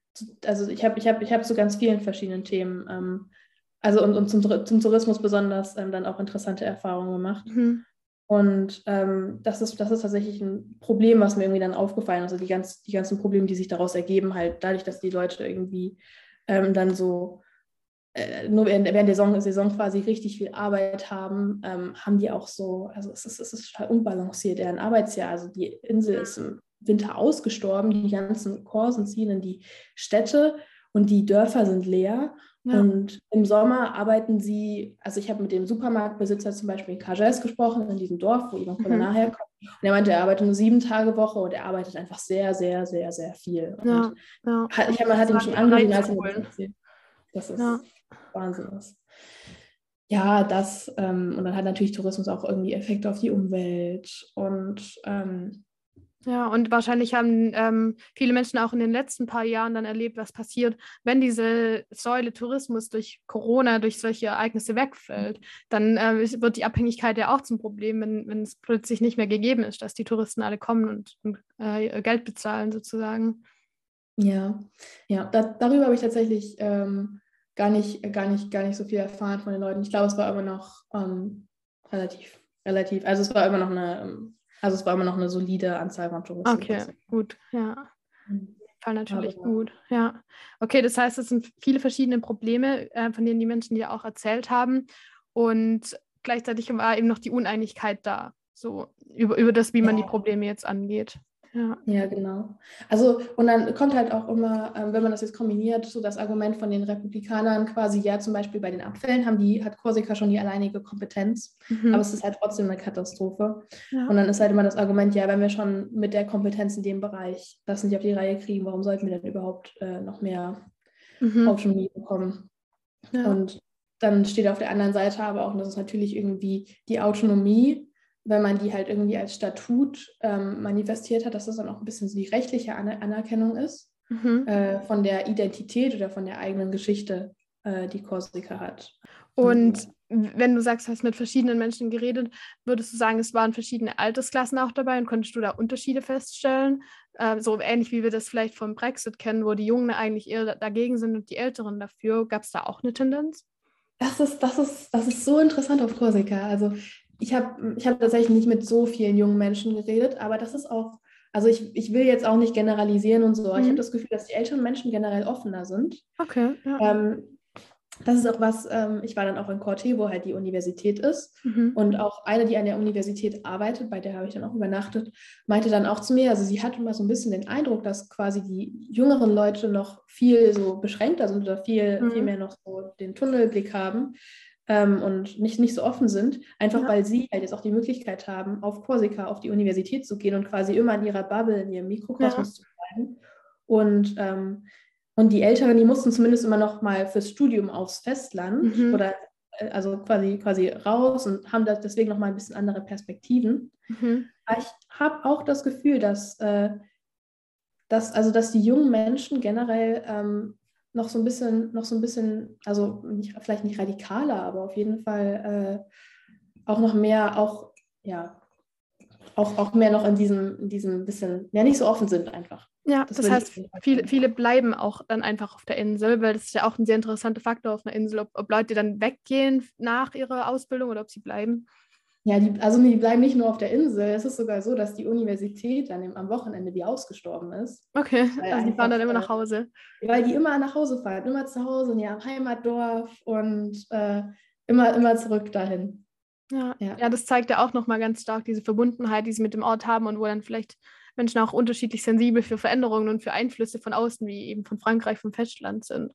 also ich habe ich hab, ich hab so ganz vielen verschiedenen Themen, ähm, also und, und zum, zum Tourismus besonders ähm, dann auch interessante Erfahrungen gemacht. Mhm. Und ähm, das, ist, das ist tatsächlich ein Problem, was mir irgendwie dann aufgefallen ist. Also die, ganz, die ganzen Probleme, die sich daraus ergeben, halt dadurch, dass die Leute irgendwie ähm, dann so nur während, während der Saison, Saison, quasi richtig viel Arbeit haben, ähm, haben die auch so, also es ist, es ist total unbalanciert, deren Arbeitsjahr. Also die Insel ist im Winter ausgestorben, die ganzen Korsen ziehen in die Städte und die Dörfer sind leer. Ja. Und im Sommer arbeiten sie, also ich habe mit dem Supermarktbesitzer zum Beispiel in Cages gesprochen, in diesem Dorf, wo Ivan Colonna mhm. herkommt. Und er meinte, er arbeitet nur sieben Tage Woche und er arbeitet einfach sehr, sehr, sehr, sehr viel. Ja, ja. ich habe hat ihm schon angehört, als er. Das ist ja. Wahnsinn ist. Ja, das, ähm, und dann hat natürlich Tourismus auch irgendwie Effekte auf die Umwelt und ähm, ja, und wahrscheinlich haben ähm, viele Menschen auch in den letzten paar Jahren dann erlebt, was passiert, wenn diese Säule Tourismus durch Corona, durch solche Ereignisse wegfällt. Dann äh, wird die Abhängigkeit ja auch zum Problem, wenn, wenn es plötzlich nicht mehr gegeben ist, dass die Touristen alle kommen und, und äh, Geld bezahlen sozusagen. Ja, ja, da, darüber habe ich tatsächlich ähm, gar nicht, gar nicht, gar nicht so viel erfahren von den Leuten. Ich glaube, es war immer noch ähm, relativ, relativ, also es war immer noch eine, ähm, also es war immer noch eine solide Anzahl von Touristen. Okay, gut, ja. Mhm. Fall natürlich Aber, gut, ja. Okay, das heißt, es sind viele verschiedene Probleme, äh, von denen die Menschen dir auch erzählt haben. Und gleichzeitig war eben noch die Uneinigkeit da, so über, über das, wie man ja. die Probleme jetzt angeht. Ja. ja, genau. Also, und dann kommt halt auch immer, ähm, wenn man das jetzt kombiniert, so das Argument von den Republikanern quasi, ja, zum Beispiel bei den Abfällen haben die, hat Korsika schon die alleinige Kompetenz, mhm. aber es ist halt trotzdem eine Katastrophe. Ja. Und dann ist halt immer das Argument, ja, wenn wir schon mit der Kompetenz in dem Bereich das nicht auf die Reihe kriegen, warum sollten wir denn überhaupt äh, noch mehr mhm. Autonomie bekommen? Ja. Und dann steht auf der anderen Seite aber auch, dass es natürlich irgendwie die Autonomie, wenn man die halt irgendwie als Statut ähm, manifestiert hat, dass das dann auch ein bisschen so die rechtliche Anerkennung ist mhm. äh, von der Identität oder von der eigenen Geschichte, äh, die Korsika hat. Und wenn du sagst, hast mit verschiedenen Menschen geredet, würdest du sagen, es waren verschiedene Altersklassen auch dabei und konntest du da Unterschiede feststellen? Äh, so ähnlich wie wir das vielleicht vom Brexit kennen, wo die Jungen eigentlich eher dagegen sind und die Älteren dafür. Gab es da auch eine Tendenz? Das ist, das, ist, das ist so interessant auf Korsika. Also ich habe ich hab tatsächlich nicht mit so vielen jungen Menschen geredet, aber das ist auch, also ich, ich will jetzt auch nicht generalisieren und so. Mhm. Ich habe das Gefühl, dass die älteren Menschen generell offener sind. Okay. Ja. Ähm, das ist auch was, ähm, ich war dann auch in Corte, wo halt die Universität ist. Mhm. Und auch eine, die an der Universität arbeitet, bei der habe ich dann auch übernachtet, meinte dann auch zu mir, also sie hatte immer so ein bisschen den Eindruck, dass quasi die jüngeren Leute noch viel so beschränkter sind oder viel, mhm. viel mehr noch so den Tunnelblick haben. Ähm, und nicht, nicht so offen sind, einfach ja. weil sie halt jetzt auch die Möglichkeit haben, auf Korsika, auf die Universität zu gehen und quasi immer in ihrer Bubble, in ihrem Mikrokosmos ja. zu bleiben. Und ähm, und die Älteren, die mussten zumindest immer noch mal fürs Studium aufs Festland mhm. oder äh, also quasi, quasi raus und haben das deswegen noch mal ein bisschen andere Perspektiven. Mhm. Aber ich habe auch das Gefühl, dass, äh, dass, also dass die jungen Menschen generell ähm, noch so ein bisschen, noch so ein bisschen, also nicht, vielleicht nicht radikaler, aber auf jeden Fall äh, auch noch mehr, auch, ja, auch, auch mehr noch in diesem, in diesem bisschen, ja, nicht so offen sind einfach. Ja, das, das heißt, viele, viele bleiben auch dann einfach auf der Insel, weil das ist ja auch ein sehr interessanter Faktor auf einer Insel, ob, ob Leute dann weggehen nach ihrer Ausbildung oder ob sie bleiben. Ja, die, also die bleiben nicht nur auf der Insel. Es ist sogar so, dass die Universität dann am Wochenende wie ausgestorben ist. Okay, also die fahren dann immer nach Hause. Weil die immer nach Hause fahren, immer zu Hause in ihrem Heimatdorf und äh, immer, immer zurück dahin. Ja, ja. ja das zeigt ja auch nochmal ganz stark diese Verbundenheit, die sie mit dem Ort haben und wo dann vielleicht Menschen auch unterschiedlich sensibel für Veränderungen und für Einflüsse von außen, wie eben von Frankreich, vom Festland sind.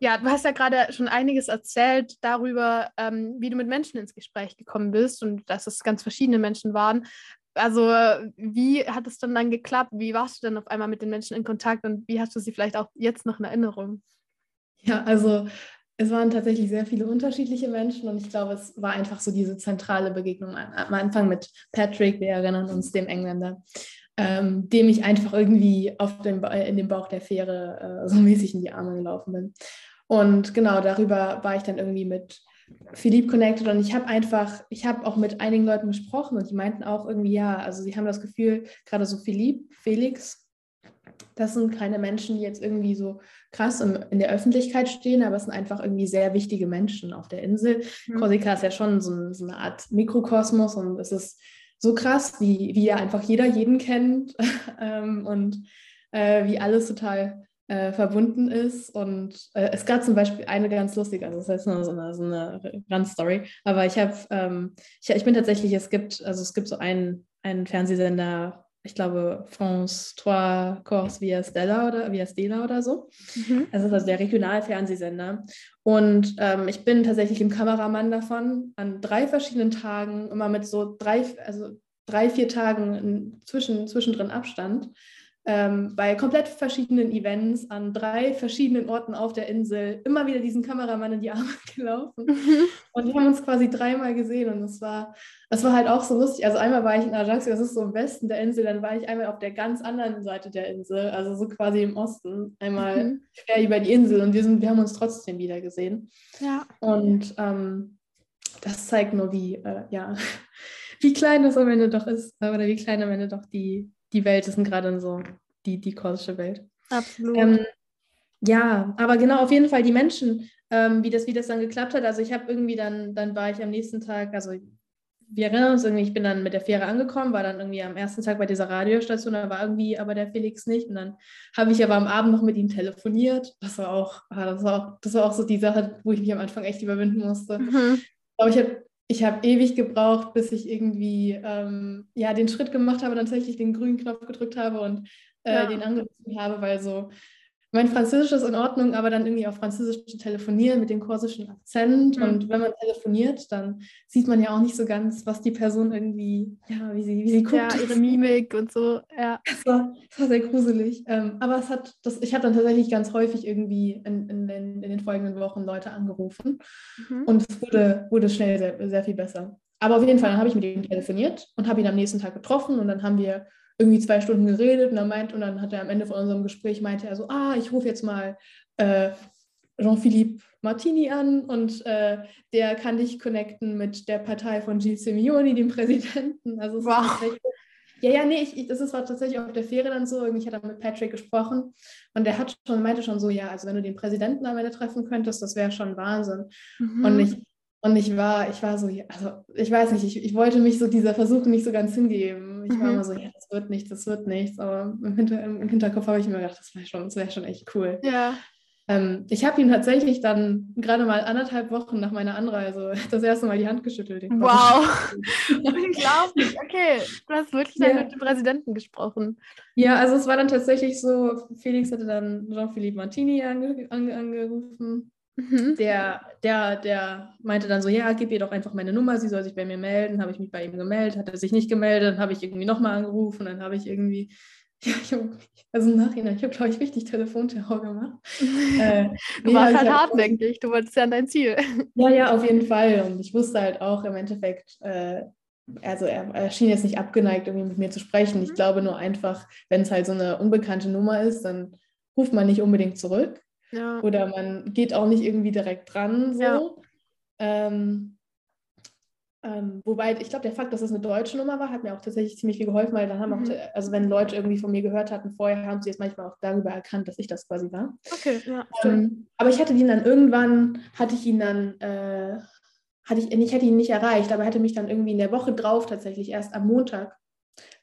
Ja, du hast ja gerade schon einiges erzählt darüber, ähm, wie du mit Menschen ins Gespräch gekommen bist und dass es ganz verschiedene Menschen waren. Also wie hat es dann dann geklappt? Wie warst du denn auf einmal mit den Menschen in Kontakt und wie hast du sie vielleicht auch jetzt noch in Erinnerung? Ja, also es waren tatsächlich sehr viele unterschiedliche Menschen und ich glaube, es war einfach so diese zentrale Begegnung am Anfang mit Patrick, wir erinnern uns, dem Engländer ähm, dem ich einfach irgendwie auf dem, in den Bauch der Fähre äh, so mäßig in die Arme gelaufen bin. Und genau darüber war ich dann irgendwie mit Philipp connected und ich habe einfach, ich habe auch mit einigen Leuten gesprochen und die meinten auch irgendwie, ja, also sie haben das Gefühl, gerade so Philipp, Felix, das sind keine Menschen, die jetzt irgendwie so krass in, in, der Öffentlichkeit stehen, aber es sind einfach irgendwie sehr wichtige Menschen auf der Insel. Mhm. Korsika ist ja schon so, so, eine Art Mikrokosmos und es ist so krass, wie, wie ja einfach jeder jeden kennt [LAUGHS] ähm, und äh, wie alles total äh, verbunden ist. Und äh, es gab zum Beispiel eine ganz lustige, also das heißt nur so eine, so eine Randstory, aber ich habe, ähm, ich, ich bin tatsächlich, es gibt, also es gibt so einen, einen Fernsehsender, ich glaube, France 3 Corse via Stella oder via Stella oder so. Mhm. Das ist also der Regionalfernsehsender. Und ähm, ich bin tatsächlich im Kameramann davon an drei verschiedenen Tagen, immer mit so drei, also drei, vier Tagen zwischen, zwischendrin Abstand ähm, bei komplett verschiedenen Events an drei verschiedenen Orten auf der Insel immer wieder diesen Kameramann in die [LAUGHS] Arme gelaufen. Mhm. Und wir haben uns quasi dreimal gesehen und es war, das war halt auch so lustig. Also einmal war ich in Ajaccio, das ist so im Westen der Insel, dann war ich einmal auf der ganz anderen Seite der Insel, also so quasi im Osten, einmal mhm. quer über die Insel und wir, sind, wir haben uns trotzdem wieder gesehen. Ja. Und ähm, das zeigt nur, wie, äh, ja, [LAUGHS] wie klein das am Ende doch ist, oder wie klein am Ende doch die, die Welt ist gerade so die, die korsische Welt. Absolut. Ähm, ja, aber genau, auf jeden Fall die Menschen, ähm, wie, das, wie das dann geklappt hat. Also ich habe irgendwie dann, dann war ich am nächsten Tag, also wir erinnern uns irgendwie, ich bin dann mit der Fähre angekommen, war dann irgendwie am ersten Tag bei dieser Radiostation, da war irgendwie aber der Felix nicht. Und dann habe ich aber am Abend noch mit ihm telefoniert. Das war auch, ah, das war auch, das war auch so die Sache, wo ich mich am Anfang echt überwinden musste. Mhm. Aber ich habe ich habe ewig gebraucht, bis ich irgendwie ähm, ja, den Schritt gemacht habe, tatsächlich den grünen Knopf gedrückt habe und äh, ja. den angerufen habe, weil so, mein Französisch ist in Ordnung, aber dann irgendwie auf Französisch zu telefonieren mit dem korsischen Akzent. Mhm. Und wenn man telefoniert, dann sieht man ja auch nicht so ganz, was die Person irgendwie, ja, wie sie, wie sie guckt. Ja, ihre Mimik und so, ja. [LAUGHS] Das war, das war sehr gruselig. Ähm, aber es hat, das, ich habe dann tatsächlich ganz häufig irgendwie in, in, in, in den folgenden Wochen Leute angerufen. Mhm. Und es wurde, wurde schnell sehr, sehr viel besser. Aber auf jeden Fall, dann habe ich mit ihm telefoniert und habe ihn am nächsten Tag getroffen und dann haben wir irgendwie zwei Stunden geredet und dann meint, und dann hat er am Ende von unserem Gespräch meinte er so, ah, ich rufe jetzt mal äh, Jean-Philippe Martini an und äh, der kann dich connecten mit der Partei von Gilles Simeoni, dem Präsidenten. Also wow. Ja, ja, nee, ich, ich, das ist war tatsächlich auf der Fähre dann so. Ich hatte mit Patrick gesprochen und der hat schon, meinte schon so, ja, also wenn du den Präsidenten am Ende treffen könntest, das wäre schon Wahnsinn. Mhm. Und ich, und ich war, ich war so, also ich weiß nicht, ich, ich wollte mich so dieser Versuch nicht so ganz hingeben. Ich mhm. war immer so, ja, das wird nichts, das wird nichts. Aber im, Hinter, im Hinterkopf habe ich mir gedacht, das wäre schon, wär schon echt cool. Ja. Ähm, ich habe ihm tatsächlich dann gerade mal anderthalb Wochen nach meiner Anreise [LAUGHS] das erste Mal die Hand geschüttelt. Wow, [LAUGHS] unglaublich. Okay, du hast wirklich ja. dann mit dem Präsidenten gesprochen. Ja, also es war dann tatsächlich so, Felix hatte dann Jean-Philippe Martini ange ange angerufen Mhm. Der, der, der meinte dann so, ja, gib ihr doch einfach meine Nummer, sie soll sich bei mir melden. Habe ich mich bei ihm gemeldet, hat er sich nicht gemeldet, dann habe ich irgendwie nochmal angerufen, dann habe ich irgendwie, [LAUGHS] ja, ich hab, also im Nachhinein, ich habe, glaube ich, richtig Telefonterror gemacht. [LAUGHS] äh, du warst halt hartnäckig, du wolltest ja an dein Ziel. [LAUGHS] Ja, ja, auf jeden Fall. Und ich wusste halt auch im Endeffekt, äh, also er, er, schien jetzt nicht abgeneigt, irgendwie mit mir zu sprechen. Ich mhm. glaube nur einfach, wenn es halt so eine unbekannte Nummer ist, dann ruft man nicht unbedingt zurück. Ja. Oder man geht auch nicht irgendwie direkt dran. So. Ja. Ähm, ähm, wobei, ich glaube, der Fakt, dass es eine deutsche Nummer war, hat mir auch tatsächlich ziemlich viel geholfen, weil dann haben mhm. auch, also wenn Leute irgendwie von mir gehört hatten vorher, haben sie jetzt manchmal auch darüber erkannt, dass ich das quasi war. Okay, ja. Ähm, aber ich hatte ihn dann irgendwann, hatte ich ihn dann, äh, hatte ich, ich hätte ihn nicht erreicht, aber hatte mich dann irgendwie in der Woche drauf tatsächlich erst am Montag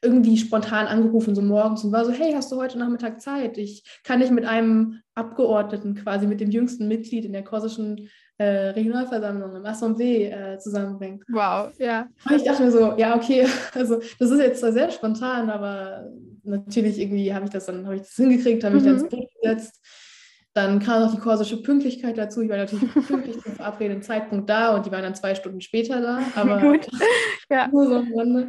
irgendwie spontan angerufen, so morgens und war so, hey, hast du heute Nachmittag Zeit? Ich kann dich mit einem Abgeordneten, quasi mit dem jüngsten Mitglied in der korsischen äh, Regionalversammlung im Assemblée äh, zusammenbringen. Wow, ja. Und ich dachte mir so, ja, okay, [LAUGHS] also das ist jetzt zwar sehr spontan, aber natürlich irgendwie habe ich das dann, habe ich das hingekriegt, habe mich mhm. dann ins Boot gesetzt. Dann kam noch die korsische Pünktlichkeit dazu. Ich war natürlich [LAUGHS] pünktlich zum verabredeten Zeitpunkt da und die waren dann zwei Stunden später da. Aber Gut. [LAUGHS] Ja. nur so am Rande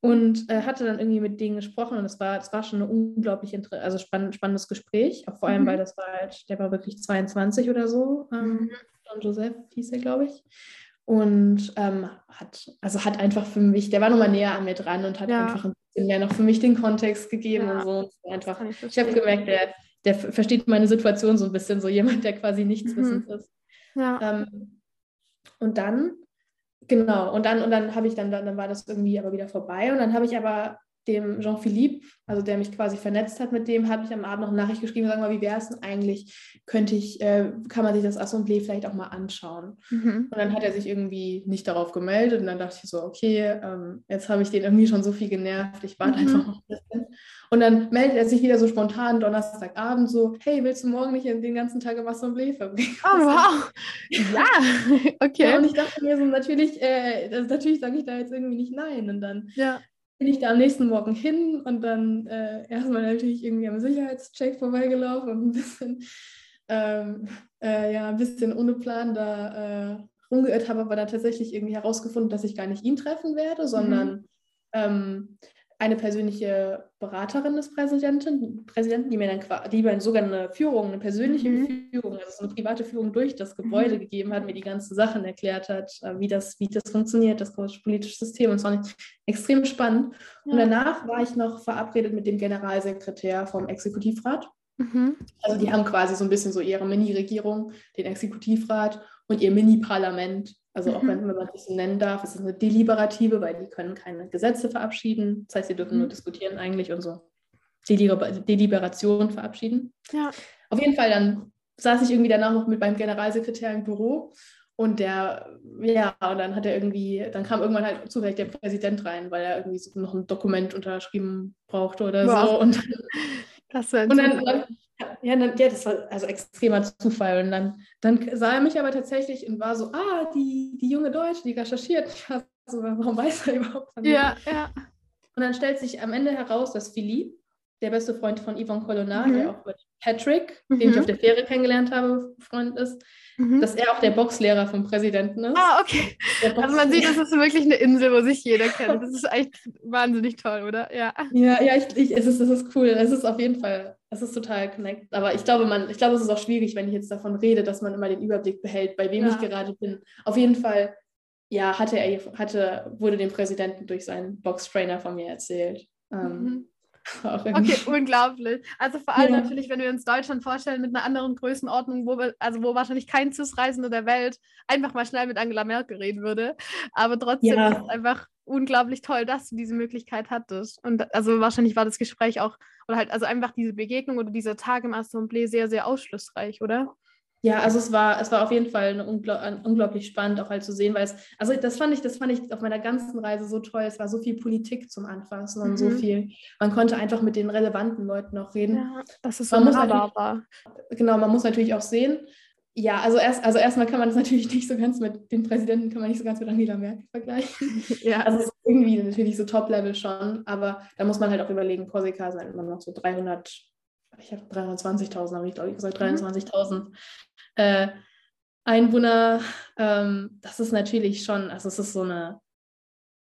und äh, hatte dann irgendwie mit denen gesprochen und es war, es war schon ein unglaublich also spann spannendes Gespräch, auch vor allem, mhm. weil das war halt, der war wirklich 22 oder so, ähm, mhm. Don Joseph hieß er, glaube ich. Und ähm, hat, also hat einfach für mich, der war nochmal näher an mir dran und hat ja. einfach ein bisschen mehr noch für mich den Kontext gegeben ja. und so. Und einfach, ich, ich habe gemerkt, der, der versteht meine Situation so ein bisschen, so jemand, der quasi nichts mhm. wissend ist. Ja. Ähm, und dann Genau, und dann, und dann habe ich dann, dann, dann war das irgendwie aber wieder vorbei. Und dann habe ich aber dem Jean-Philippe, also der mich quasi vernetzt hat mit dem, habe ich am Abend noch eine Nachricht geschrieben, sag mal, wie wäre es denn eigentlich, könnte ich, äh, kann man sich das Assemblée vielleicht auch mal anschauen? Mhm. Und dann hat er sich irgendwie nicht darauf gemeldet und dann dachte ich so, okay, ähm, jetzt habe ich den irgendwie schon so viel genervt, ich warte mhm. einfach noch ein bisschen. Und dann meldet er sich wieder so spontan Donnerstagabend so, hey, willst du morgen nicht den ganzen Tag im Assemblée verbringen? Oh, [LAUGHS] wow. ja, [LAUGHS] okay. Ja, und ich dachte mir so, natürlich, äh, natürlich sage ich da jetzt irgendwie nicht nein. Und dann ja bin ich da am nächsten Morgen hin und dann äh, erstmal natürlich irgendwie am Sicherheitscheck vorbeigelaufen und ein bisschen, ähm, äh, ja, ein bisschen ohne Plan da äh, rumgeirrt, habe aber dann tatsächlich irgendwie herausgefunden, dass ich gar nicht ihn treffen werde, sondern mhm. ähm, eine persönliche Beraterin des Präsidenten, Präsidenten die mir dann die mir sogar eine Führung, eine persönliche mhm. Führung, also eine private Führung durch das Gebäude mhm. gegeben hat, mir die ganzen Sachen erklärt hat, äh, wie das, wie das funktioniert, das politische System. Und es war extrem spannend. Ja. Und danach war ich noch verabredet mit dem Generalsekretär vom Exekutivrat. Mhm. Also die haben quasi so ein bisschen so ihre Mini-Regierung, den Exekutivrat und ihr Mini-Parlament also auch mhm. wenn, wenn man das so nennen darf, ist es eine deliberative, weil die können keine Gesetze verabschieden. Das heißt, sie dürfen mhm. nur diskutieren eigentlich und so Deliber Deliberation verabschieden. Ja. Auf jeden Fall, dann saß ich irgendwie danach noch mit meinem Generalsekretär im Büro und der, ja, und dann hat er irgendwie, dann kam irgendwann halt zufällig der Präsident rein, weil er irgendwie so noch ein Dokument unterschrieben brauchte oder wow. so. Und, das und dann, dann, ja, dann, ja, das war also extremer Zufall. Und dann, dann sah er mich aber tatsächlich und war so, ah, die, die junge Deutsche, die recherchiert. Ich war so, warum weiß er überhaupt von mir? Ja, ja. Und dann stellt sich am Ende heraus, dass Philippe der beste Freund von Yvonne Colonna, mhm. der auch mit Patrick, mhm. den ich auf der Fähre kennengelernt habe, Freund ist, mhm. dass er auch der Boxlehrer vom Präsidenten ist. Ah, okay. Also man sieht, das ist wirklich eine Insel, wo sich jeder kennt. [LAUGHS] Das ist echt wahnsinnig toll, oder? Ja. Ja, ja, ich, ich, es ist, das ist cool. Es ist auf jeden Fall, es ist total connected. Aber ich glaube, man, ich glaube, es ist auch schwierig, wenn ich jetzt davon rede, dass man immer den Überblick behält, bei wem ja. ich gerade bin. Auf jeden Fall, ja, hatte er, hatte, wurde dem Präsidenten durch seinen Boxtrainer von mir erzählt. Ähm, mhm. [LAUGHS] Okay, unglaublich. Also vor allem ja. natürlich, wenn wir uns Deutschland vorstellen mit einer anderen Größenordnung, wo wir, also wo wahrscheinlich kein CIS-Reisender der Welt einfach mal schnell mit Angela Merkel reden würde. Aber trotzdem ja. ist es einfach unglaublich toll, dass du diese Möglichkeit hattest. Und also wahrscheinlich war das Gespräch auch, oder halt, also einfach diese Begegnung oder dieser Tag im Assemblée sehr, sehr ausschlussreich, oder? Ja, also es war, es war auf jeden Fall ungl unglaublich spannend auch halt zu sehen, weil es, also das fand ich, das fand ich auf meiner ganzen Reise so toll. Es war so viel Politik zum Anfassen und mhm. so viel. Man konnte einfach mit den relevanten Leuten auch reden. Ja, das ist so man war. Genau, man muss natürlich auch sehen. Ja, also erst, also erstmal kann man das [LAUGHS] natürlich nicht so ganz mit den Präsidenten kann man nicht so ganz mit Angela Merkel vergleichen. [LAUGHS] ja. Also es ist irgendwie natürlich so Top-Level schon, aber da muss man halt auch überlegen, Korsika sind immer noch so 300 ich habe 320.000, habe ich glaube ich gesagt, 23.000 mhm äh, Einwohner, ähm, das ist natürlich schon, also es ist so eine,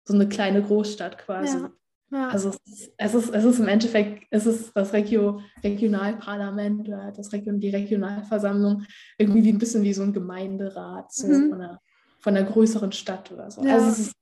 so eine kleine Großstadt quasi. Ja. Ja. Also es ist, es ist, es ist im Endeffekt, es ist das Regio, Regionalparlament oder das Region, die Regionalversammlung irgendwie wie ein bisschen wie so ein Gemeinderat so mhm. von, einer, von einer größeren Stadt oder so. Ja. Also es ist,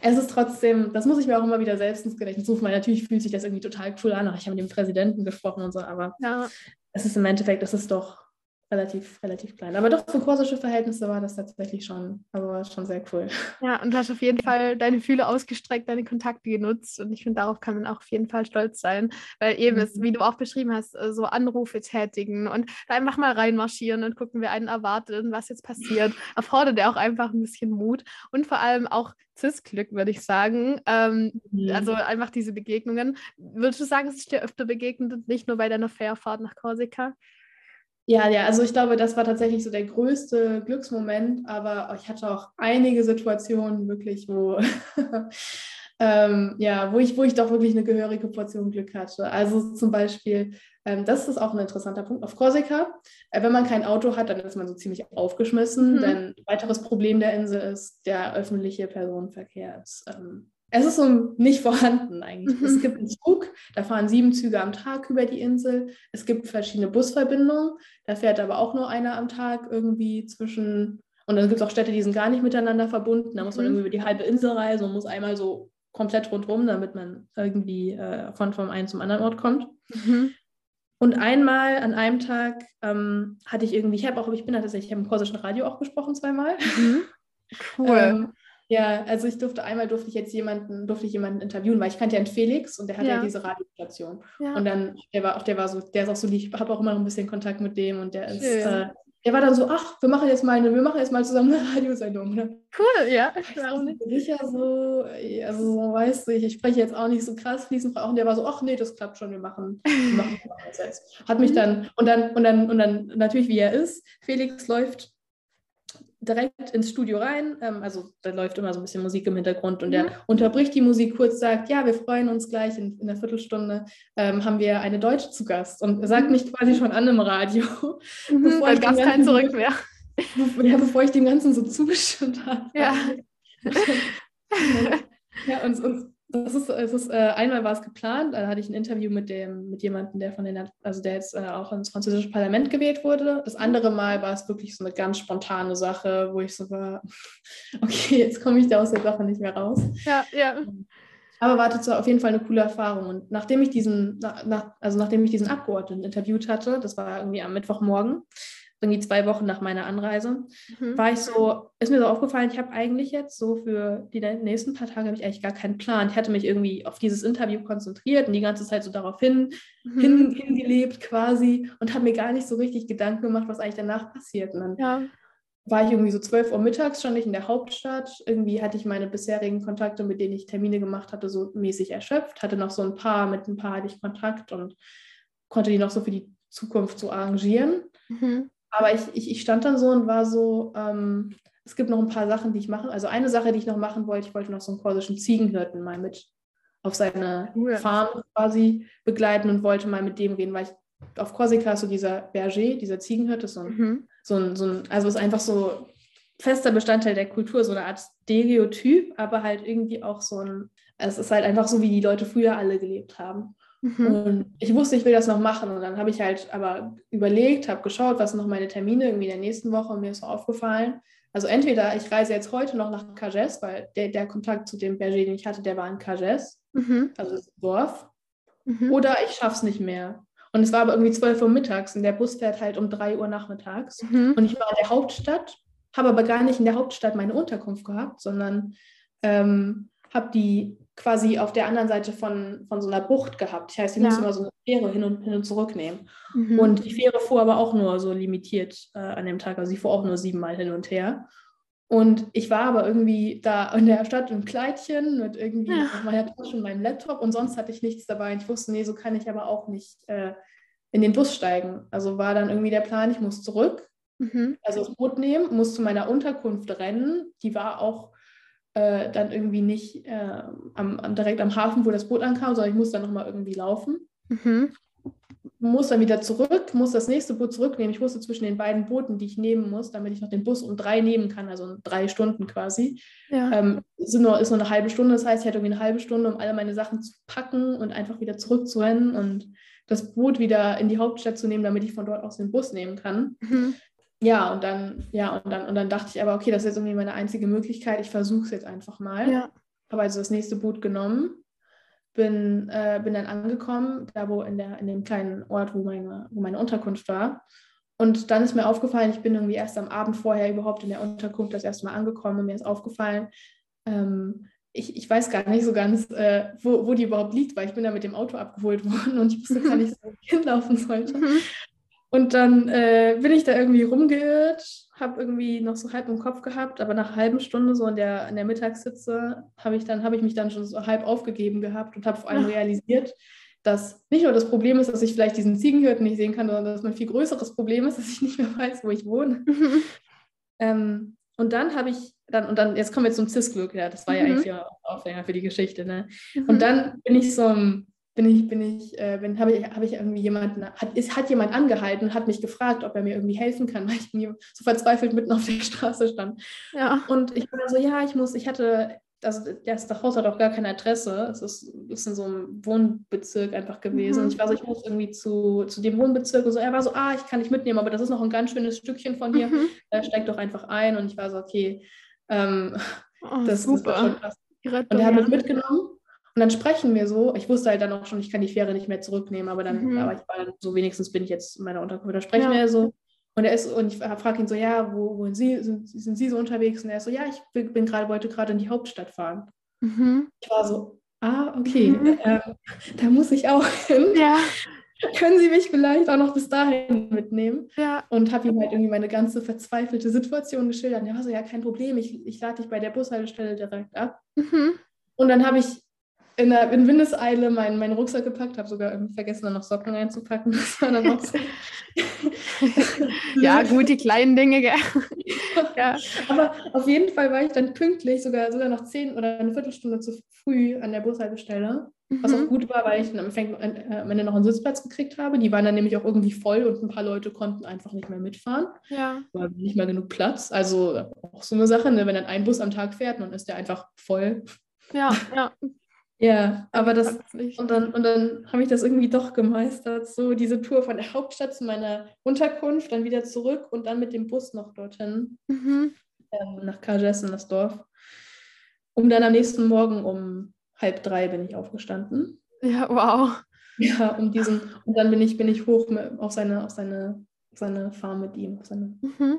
es ist trotzdem, das muss ich mir auch immer wieder selbst ins Gedächtnis rufen, weil natürlich fühlt sich das irgendwie total cool an. Ich habe mit dem Präsidenten gesprochen und so, aber ja. es ist im Endeffekt, es ist doch relativ, relativ klein. Aber doch für korsische Verhältnisse war das tatsächlich schon, also schon sehr cool. Ja, und du hast auf jeden Fall deine Fühle ausgestreckt, deine Kontakte genutzt und ich finde, darauf kann man auch auf jeden Fall stolz sein, weil eben mhm. ist, wie du auch beschrieben hast, äh, so Anrufe tätigen und da einfach mal reinmarschieren und gucken, wer einen erwartet und was jetzt passiert, erfordert ja auch einfach ein bisschen Mut und vor allem auch CIS-Glück, würde ich sagen. Ähm, mhm. Also einfach diese Begegnungen. Würdest du sagen, es ist dir öfter begegnet und nicht nur bei deiner Fährfahrt nach Korsika? Ja, ja, also ich glaube, das war tatsächlich so der größte Glücksmoment, aber ich hatte auch einige Situationen wirklich, wo, [LAUGHS] ähm, ja, wo, ich, wo ich doch wirklich eine gehörige Portion Glück hatte. Also zum Beispiel, ähm, das ist auch ein interessanter Punkt, auf Korsika, äh, wenn man kein Auto hat, dann ist man so ziemlich aufgeschmissen, mhm. denn ein weiteres Problem der Insel ist, der öffentliche Personenverkehr ist ähm, es ist so nicht vorhanden eigentlich. Mhm. Es gibt einen Zug, da fahren sieben Züge am Tag über die Insel. Es gibt verschiedene Busverbindungen, da fährt aber auch nur einer am Tag irgendwie zwischen. Und dann gibt es auch Städte, die sind gar nicht miteinander verbunden. Da muss man mhm. irgendwie über die halbe Insel reisen und muss einmal so komplett rundherum, damit man irgendwie äh, von vom einen zum anderen Ort kommt. Mhm. Und einmal an einem Tag ähm, hatte ich irgendwie, ich habe auch, ich bin tatsächlich, ich habe im korsischen Radio auch gesprochen zweimal. Mhm. [LAUGHS] Cool. ähm, ja, also ich durfte einmal durfte ich jetzt jemanden, durfte ich jemanden interviewen, weil ich kannte ja einen Felix und der hatte ja, ja diese Radiostation. Ja. Und dann, der war auch, der war so, der ist auch so, ich habe auch immer noch ein bisschen Kontakt mit dem und der ist, äh, der war dann so, ach, wir machen jetzt mal eine, wir machen jetzt mal zusammen eine [LAUGHS] Radiosendung. Ne? Cool, ja. Warum nicht? Sicher so, also so, weißt du, ich, ich spreche jetzt auch nicht so krass fließend und der war so, ach nee, das klappt schon, wir machen, wir machen [LAUGHS] das jetzt. Hat mich mhm. dann, und dann, und dann, und dann natürlich, wie er ist, Felix läuft direkt ins Studio rein. Ähm, also da läuft immer so ein bisschen Musik im Hintergrund und mhm. der unterbricht die Musik kurz, sagt, ja, wir freuen uns gleich in, in einer Viertelstunde ähm, haben wir eine Deutsche zu Gast und sagt mhm. mich quasi schon an im Radio. [LAUGHS] Mhm, bevor ich Gast kein zurück mehr. ja, bevor ich dem Ganzen so zugestimmt habe. Ja. [LAUGHS] ja, und, und das ist, es ist, äh, einmal war es geplant, da hatte ich ein Interview mit dem, mit jemandem, der von den, also der jetzt äh, auch ins französische Parlament gewählt wurde. Das andere Mal war es wirklich so eine ganz spontane Sache, wo ich so war, [LAUGHS] okay, jetzt komme ich da aus der Sache nicht mehr raus. Ja, ja. Aber war das auf jeden Fall eine coole Erfahrung. Und nachdem ich diesen, nach, also nachdem ich diesen Abgeordneten interviewt hatte, das war irgendwie am Mittwochmorgen, irgendwie zwei Wochen nach meiner Anreise, mhm. war ich so, ist mir so aufgefallen, ich habe eigentlich jetzt so für die nächsten paar Tage habe ich eigentlich gar keinen Plan. Ich hatte mich irgendwie auf dieses Interview konzentriert und die ganze Zeit so darauf hin, mhm. hin hingelebt quasi und habe mir gar nicht so richtig Gedanken gemacht, was eigentlich danach passiert. Und dann ja. war ich irgendwie so 12 Uhr mittags, stand ich in der Hauptstadt. Irgendwie hatte ich meine bisherigen Kontakte, mit denen ich Termine gemacht hatte, so mäßig erschöpft. Hatte noch so ein paar, mit ein paar hatte ich Kontakt und konnte die noch so für die Zukunft so arrangieren. Mhm. Aber ich, ich, ich stand dann so und war so, ähm, es gibt noch ein paar Sachen, die ich mache. Also eine Sache, die ich noch machen wollte, ich wollte noch so einen korsischen Ziegenhirten mal mit auf seine cool. Farm quasi begleiten und wollte mal mit dem reden, weil ich auf Korsika so dieser Berger, dieser Ziegenhirte, so ein, mhm. so ein, so ein, also ist einfach so fester Bestandteil der Kultur, so eine Art Stereotyp, aber halt irgendwie auch so ein, es ist halt einfach so, wie die Leute früher alle gelebt haben. Mhm. Und ich wusste, ich will das noch machen. Und dann habe ich halt aber überlegt, habe geschaut, was sind noch meine Termine irgendwie in der nächsten Woche und mir ist so aufgefallen. Also entweder ich reise jetzt heute noch nach Cages, weil der, der Kontakt zu dem Berger, den ich hatte, der war in Cages, mhm. also das Dorf. Mhm. Oder ich schaffe es nicht mehr. Und es war aber irgendwie 12 Uhr mittags und der Bus fährt halt um 3 Uhr nachmittags. Mhm. Und ich war in der Hauptstadt, habe aber gar nicht in der Hauptstadt meine Unterkunft gehabt, sondern ähm, habe die quasi auf der anderen Seite von, von so einer Bucht gehabt. Das heißt, ich ja. musste immer so eine Fähre hin und, hin und zurück nehmen. Mhm. Und die Fähre fuhr aber auch nur so limitiert äh, an dem Tag. Also sie fuhr auch nur siebenmal hin und her. Und ich war aber irgendwie da in der Stadt im Kleidchen mit irgendwie ja. meiner Tasche und meinem Laptop und sonst hatte ich nichts dabei. Und ich wusste, nee, so kann ich aber auch nicht äh, in den Bus steigen. Also war dann irgendwie der Plan, ich muss zurück, mhm. also das Boot nehmen, muss zu meiner Unterkunft rennen. Die war auch äh, dann irgendwie nicht äh, am, am, direkt am Hafen, wo das Boot ankam, sondern ich muss dann nochmal irgendwie laufen. Mhm. Muss dann wieder zurück, muss das nächste Boot zurücknehmen. Ich wusste zwischen den beiden Booten, die ich nehmen muss, damit ich noch den Bus um drei nehmen kann, also drei Stunden quasi, ja. ähm, sind nur, ist nur eine halbe Stunde. Das heißt, ich hatte irgendwie eine halbe Stunde, um alle meine Sachen zu packen und einfach wieder zurückzurennen und das Boot wieder in die Hauptstadt zu nehmen, damit ich von dort aus den Bus nehmen kann. Mhm ja, und dann, ja, und dann, und dann dachte ich aber, okay, das ist jetzt irgendwie meine einzige Möglichkeit, ich versuche es jetzt einfach mal. Ja. Habe also das nächste Boot genommen, bin, äh, bin dann angekommen, da wo in, der, in dem kleinen Ort, wo meine, wo meine Unterkunft war. Und dann ist mir aufgefallen, ich bin irgendwie erst am Abend vorher überhaupt in der Unterkunft das erste Mal angekommen und mir ist aufgefallen, ähm, ich, ich weiß gar nicht so ganz, äh, wo, wo die überhaupt liegt, weil ich bin da mit dem Auto abgeholt [LAUGHS] worden und ich wusste gar nicht, wo ich [LAUGHS] hinlaufen sollte. Und dann äh, bin ich da irgendwie rumgeirrt, habe irgendwie noch so halb im Kopf gehabt, aber nach einer halben Stunde so in der, in der Mittagssitze habe ich, hab ich mich dann schon so halb aufgegeben gehabt und habe vor allem realisiert, dass nicht nur das Problem ist, dass ich vielleicht diesen Ziegenhirten nicht sehen kann, sondern dass mein viel größeres Problem ist, [LAUGHS] dass ich nicht mehr weiß, wo ich wohne. [LAUGHS] Ähm, und dann habe ich dann, und dann, jetzt kommen wir zum Cis-Glück, ja, das war ja mhm. eigentlich ja Aufhänger für die Geschichte, ne? Mhm. Und dann bin ich so im bin ich, bin ich, äh, bin, habe ich, habe ich irgendwie jemanden, hat, ist, hat jemand angehalten und hat mich gefragt, ob er mir irgendwie helfen kann, [LAUGHS] weil ich mir so verzweifelt mitten auf der Straße stand. Ja. Und ich war so, ja, ich muss, ich hatte, also das, das Haus hat auch gar keine Adresse. Es ist, ist in so einem Wohnbezirk einfach gewesen. Mhm. Und ich war so, ich muss irgendwie zu, zu dem Wohnbezirk und so. Er war so, ah, ich kann nicht mitnehmen, aber das ist noch ein ganz schönes Stückchen von hier. Mhm. Äh, steig doch einfach ein. Und ich war so, okay, ähm, oh, das super. ist schon krass. Und er hat mich mitgenommen und dann sprechen wir so. Ich wusste halt dann auch schon, ich kann die Fähre nicht mehr zurücknehmen, aber dann, mhm. aber ich war dann so, wenigstens bin ich jetzt in meiner Unterkunft. Da sprechen ja. wir so. Und er ist, und ich frage ihn so, ja, wo, wo Sie, sind, sind Sie so unterwegs? Und er ist so, ja, ich bin, bin gerade, wollte gerade in die Hauptstadt fahren. Mhm. Ich war so, ah, okay, mhm. äh, da muss ich auch hin. Ja. [LAUGHS] Können Sie mich vielleicht auch noch bis dahin mitnehmen? Ja. Und habe ihm halt irgendwie meine ganze verzweifelte Situation geschildert. Und er war so, ja, kein Problem, ich, ich lade dich bei der Bushaltestelle direkt ab. Mhm. Und dann habe ich in, der, in Windeseile meinen, meinen Rucksack gepackt, habe sogar vergessen, da noch Socken einzupacken. [LAUGHS] Das war dann noch so. ja, gut, die kleinen Dinge, gell? [LAUGHS] ja. Aber auf jeden Fall war ich dann pünktlich, sogar, sogar noch zehn oder eine Viertelstunde zu früh an der Bushaltestelle. Mhm. Was auch mhm. gut war, weil ich dann am Ende noch einen Sitzplatz gekriegt habe. Die waren dann nämlich auch irgendwie voll und ein paar Leute konnten einfach nicht mehr mitfahren. Ja. War nicht mehr genug Platz. Also auch so eine Sache, ne? wenn dann ein Bus am Tag fährt, dann ist der einfach voll. Ja, ja. Ja, aber das und dann, und dann habe ich das irgendwie doch gemeistert, so diese Tour von der Hauptstadt zu meiner Unterkunft, dann wieder zurück und dann mit dem Bus noch dorthin, mhm. ähm, nach Kajes in das Dorf. Um dann am nächsten Morgen um halb drei bin ich aufgestanden. Ja, wow. Ja, um diesen, und dann bin ich, bin ich hoch auf seine, auf seine, auf seine Farm mit ihm, auf seine, mhm.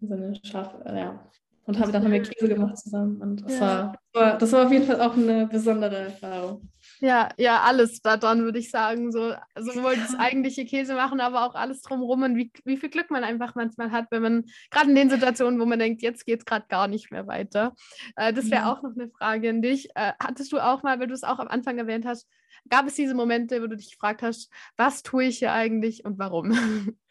seine Schafe, ja, und haben, dann haben wir Käse gemacht zusammen. Und das, ja. war, das war auf jeden Fall auch eine besondere Erfahrung. Ja, ja, alles daran würde ich sagen. So, sowohl das eigentliche Käse machen, aber auch alles drumherum und wie, wie viel Glück man einfach manchmal hat, wenn man, gerade in den Situationen, wo man denkt, jetzt geht es gerade gar nicht mehr weiter. Äh, das wäre ja. auch noch eine Frage an dich. Äh, hattest du auch mal, weil du es auch am Anfang erwähnt hast, gab es diese Momente, wo du dich gefragt hast, was tue ich hier eigentlich und warum? [LAUGHS]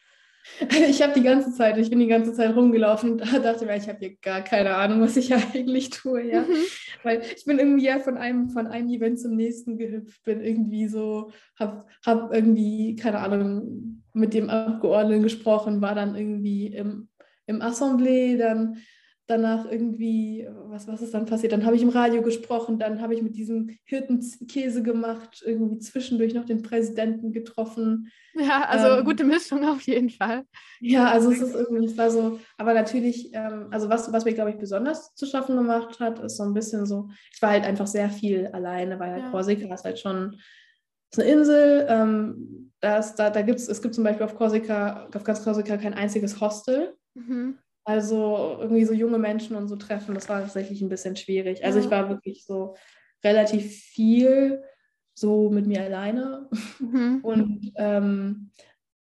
[LAUGHS] Ich habe die ganze Zeit, ich bin die ganze Zeit rumgelaufen und [LAUGHS] dachte mir, ich habe hier gar keine Ahnung, was ich [LAUGHS] eigentlich tue, ja. Mhm. Weil ich bin irgendwie ja von einem, von einem Event zum nächsten gehüpft, bin irgendwie so, habe hab irgendwie, keine Ahnung, mit dem Abgeordneten gesprochen, war dann irgendwie im, im Assemblée, dann danach irgendwie, was, was ist dann passiert? Dann habe ich im Radio gesprochen, dann habe ich mit diesem Hirtenkäse gemacht, irgendwie zwischendurch noch den Präsidenten getroffen. Ja, also ähm, gute Mischung auf jeden Fall. Ja, also es ist irgendwie, es war so, aber natürlich, ähm, also was, was mir, glaube ich, besonders zu schaffen gemacht hat, ist so ein bisschen so, ich war halt einfach sehr viel alleine, weil halt ja. Korsika ist halt schon ist eine Insel, ähm, das, da, da gibt's, es gibt zum Beispiel auf Korsika, auf ganz Korsika kein einziges Hostel. Mhm. Also irgendwie so junge Menschen und so treffen, das war tatsächlich ein bisschen schwierig. Also ich war wirklich so relativ viel so mit mir alleine. Mhm. Und ähm,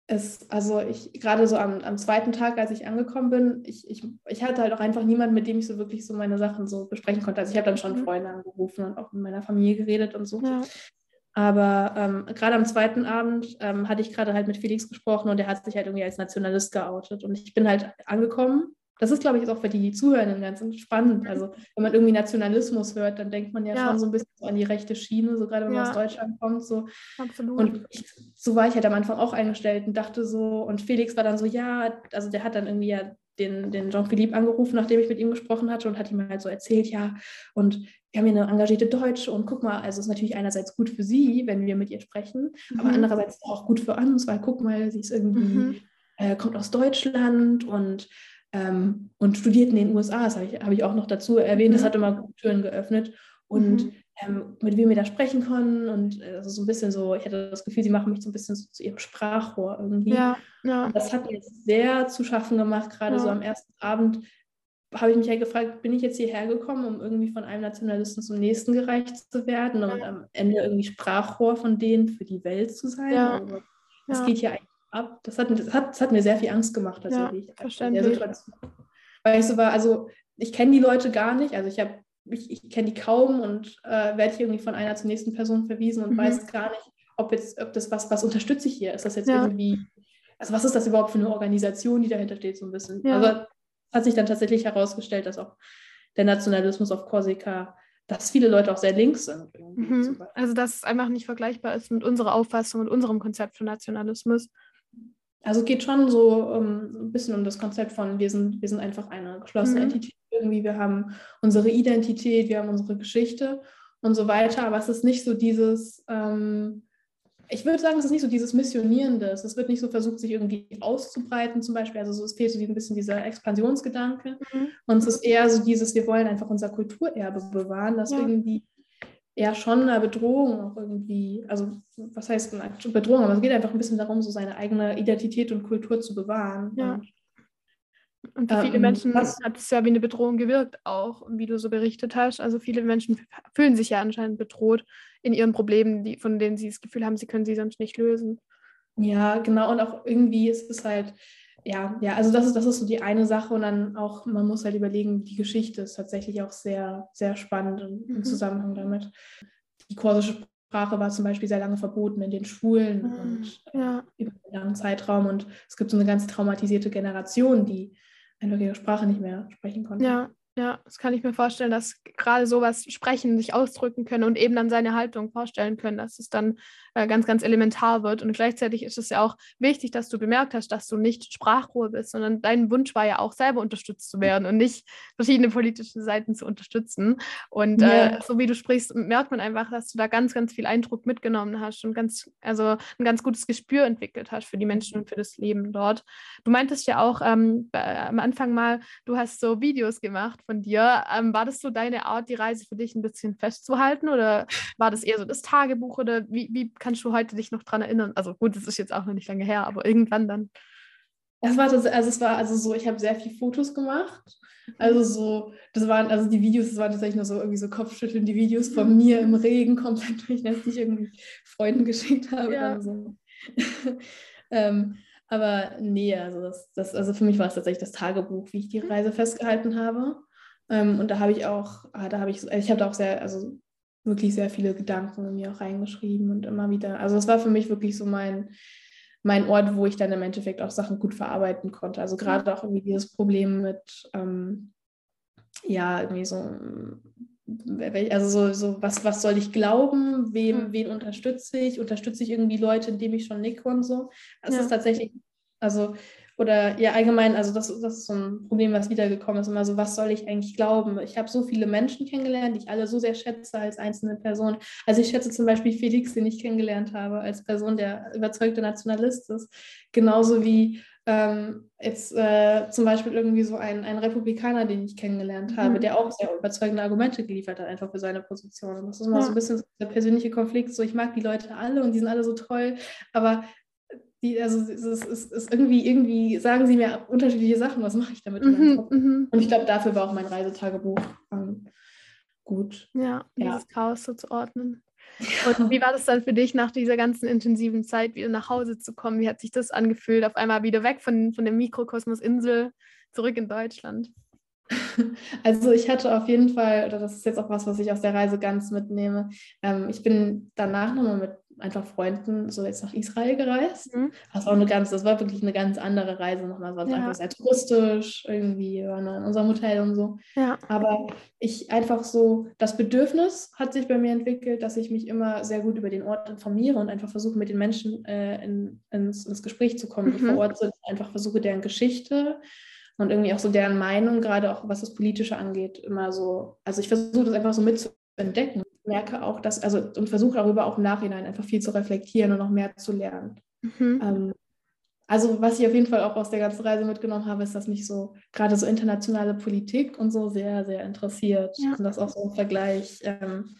es, also ich, gerade so am, am zweiten Tag, als ich angekommen bin, ich, ich, ich hatte halt auch einfach niemanden, mit dem ich so wirklich so meine Sachen so besprechen konnte. Also ich habe dann schon mhm. Freunde angerufen und auch mit meiner Familie geredet und so. Ja. Aber ähm, gerade am zweiten Abend ähm, hatte ich gerade halt mit Felix gesprochen und er hat sich halt irgendwie als Nationalist geoutet. Und ich bin halt angekommen. Das ist, glaube ich, auch für die Zuhörenden ganz spannend. Also, wenn man irgendwie Nationalismus hört, dann denkt man ja, ja. schon so ein bisschen so an die rechte Schiene, so gerade wenn ja. man aus Deutschland kommt. So. Absolut. Und ich, so war ich halt am Anfang auch eingestellt und dachte so, und Felix war dann so, ja, also der hat dann irgendwie ja den, den Jean-Philippe angerufen, nachdem ich mit ihm gesprochen hatte und hat ihm halt so erzählt, ja, und wir haben hier eine engagierte Deutsche und guck mal, also es ist natürlich einerseits gut für sie, wenn wir mit ihr sprechen, mhm. aber andererseits auch gut für uns, weil guck mal, sie ist irgendwie, mhm. äh, kommt aus Deutschland und, ähm, und studiert in den USA, das habe ich, hab ich auch noch dazu erwähnt, mhm. das hat immer Türen geöffnet und mhm. Ähm, mit wem wir da sprechen können und äh, also so ein bisschen so, ich hatte das Gefühl, sie machen mich so ein bisschen so zu ihrem Sprachrohr irgendwie. Ja, ja. Das hat mir sehr zu schaffen gemacht, gerade ja. so am ersten Abend, habe ich mich ja gefragt, bin ich jetzt hierher gekommen, um irgendwie von einem Nationalisten zum nächsten gereicht zu werden und am Ende irgendwie Sprachrohr von denen für die Welt zu sein? Ja. Also, das geht hier eigentlich ab. Das hat, das, hat, das hat mir sehr viel Angst gemacht, tatsächlich. Ja, verständlich. Weil ich so war, also ich kenne die Leute gar nicht, also ich habe ich, ich kenne die kaum und äh, werde hier irgendwie von einer zur nächsten Person verwiesen und mhm. weiß gar nicht, ob jetzt, ob das was, was unterstütze ich hier? Ist das jetzt ja. irgendwie, also was ist das überhaupt für eine Organisation, die dahinter steht, so ein bisschen? Ja. Also hat sich dann tatsächlich herausgestellt, dass auch der Nationalismus auf Korsika, dass viele Leute auch sehr links sind. Mhm. Also dass es einfach nicht vergleichbar ist mit unserer Auffassung und unserem Konzept von Nationalismus. Also es geht schon so um, ein bisschen um das Konzept von, wir sind, wir sind einfach eine geschlossene mhm. Entität irgendwie, wir haben unsere Identität, wir haben unsere Geschichte und so weiter, aber es ist nicht so dieses, ähm, ich würde sagen, es ist nicht so dieses Missionierende. Es wird nicht so versucht, sich irgendwie auszubreiten, zum Beispiel. Also so, es fehlt so ein bisschen dieser Expansionsgedanke. Mhm. Und es ist eher so dieses, wir wollen einfach unser Kulturerbe bewahren, das ja. irgendwie eher schon eine Bedrohung auch irgendwie, also was heißt eine Bedrohung, aber es geht einfach ein bisschen darum, so seine eigene Identität und Kultur zu bewahren. Ja. Und, und für viele ähm, Menschen hat es ja wie eine Bedrohung gewirkt, auch wie du so berichtet hast. Also viele Menschen fühlen sich ja anscheinend bedroht in ihren Problemen, die, von denen sie das Gefühl haben, sie können sie sonst nicht lösen. Ja, genau. Und auch irgendwie ist es halt, ja, ja, also das ist, das ist so die eine Sache. Und dann auch, man muss halt überlegen, die Geschichte ist tatsächlich auch sehr, sehr spannend im, im mhm. Zusammenhang damit. Die korsische Sprache war zum Beispiel sehr lange verboten in den Schulen mhm. und ja. über einen langen Zeitraum. Und es gibt so eine ganz traumatisierte Generation, die ihre Sprache nicht mehr sprechen konnte. Ja, ja, das kann ich mir vorstellen, dass gerade sowas sprechen, sich ausdrücken können und eben dann seine Haltung vorstellen können, dass es dann äh, ganz, ganz elementar wird. Und gleichzeitig ist es ja auch wichtig, dass du bemerkt hast, dass du nicht Sprachrohr bist, sondern dein Wunsch war ja auch selber unterstützt zu werden und nicht verschiedene politische Seiten zu unterstützen. Und ja. äh, so wie du sprichst, merkt man einfach, dass du da ganz, ganz viel Eindruck mitgenommen hast und ganz, also ein ganz gutes Gespür entwickelt hast für die Menschen und für das Leben dort. Du meintest ja auch ähm, am Anfang mal, du hast so Videos gemacht von dir. Ähm, war das so deine Art, die Reise für dich ein bisschen festzuhalten oder war das eher so das Tagebuch oder wie, wie kannst du heute dich noch dran erinnern? Also gut, das ist jetzt auch noch nicht lange her, aber irgendwann dann. Es war, das, also es war also so, ich habe sehr viele Fotos gemacht. Also so, das waren, also die Videos, das waren tatsächlich nur so irgendwie so Kopfschütteln, die Videos von mir im Regen komplett [LAUGHS] durch, dass ich irgendwie Freunden geschickt habe. Ja. So. [LAUGHS] ähm, aber nee, also das, das, also für mich war es tatsächlich das Tagebuch, wie ich die Reise festgehalten habe. Ähm, und da habe ich auch, ah, da habe ich, ich habe da auch sehr, also wirklich sehr viele Gedanken in mir auch reingeschrieben und immer wieder. Also es war für mich wirklich so mein, mein Ort, wo ich dann im Endeffekt auch Sachen gut verarbeiten konnte. Also gerade auch irgendwie dieses Problem mit, ähm, ja, irgendwie so, also so, so was, was soll ich glauben, wem, mhm. wen unterstütze ich, unterstütze ich irgendwie Leute, indem ich schon nicke und so. Das ja. ist tatsächlich, also oder ja, allgemein, also das, das ist so ein Problem, was wiedergekommen ist, immer so, was soll ich eigentlich glauben? Ich habe so viele Menschen kennengelernt, die ich alle so sehr schätze als einzelne Person. Also ich schätze zum Beispiel Felix, den ich kennengelernt habe, als Person, der überzeugte Nationalist ist. Genauso wie ähm, jetzt äh, zum Beispiel irgendwie so ein, ein Republikaner, den ich kennengelernt habe, mhm. der auch sehr überzeugende Argumente geliefert hat, einfach für seine Position. Und das ist immer ja. so ein bisschen der persönliche Konflikt, so ich mag die Leute alle und die sind alle so toll, aber die, also es ist, es ist irgendwie, irgendwie sagen sie mir unterschiedliche Sachen, was mache ich damit? Mhm, mhm, und ich glaube, dafür war auch mein Reisetagebuch ähm, gut. Ja, dieses ja. Chaos so zu ordnen. Und wie war das dann für dich, nach dieser ganzen intensiven Zeit wieder nach Hause zu kommen? Wie hat sich das angefühlt, auf einmal wieder weg von, von der Mikrokosmos-Insel zurück in Deutschland? [LAUGHS] Also ich hatte auf jeden Fall, oder das ist jetzt auch was, was ich aus der Reise ganz mitnehme, ähm, ich bin danach nochmal mit einfach Freunden so jetzt nach Israel gereist. Mhm. Das war eine ganz, das war wirklich eine ganz andere Reise nochmal. Es war ja. einfach sehr touristisch, irgendwie wir waren in unserem Hotel und so. Ja. Aber ich einfach so, das Bedürfnis hat sich bei mir entwickelt, dass ich mich immer sehr gut über den Ort informiere und einfach versuche, mit den Menschen äh, in, ins, ins, Gespräch zu kommen, die mhm. vor Ort sind. Einfach versuche, deren Geschichte und irgendwie auch so deren Meinung, gerade auch was das Politische angeht, immer so, also ich versuche das einfach so mitzuentdecken merke auch, dass, also und versuche darüber auch im Nachhinein einfach viel zu reflektieren und noch mehr zu lernen. Mhm. Ähm, also was ich auf jeden Fall auch aus der ganzen Reise mitgenommen habe, ist, dass mich so gerade so internationale Politik und so sehr, sehr interessiert. Ja. Und das auch so im Vergleich ähm,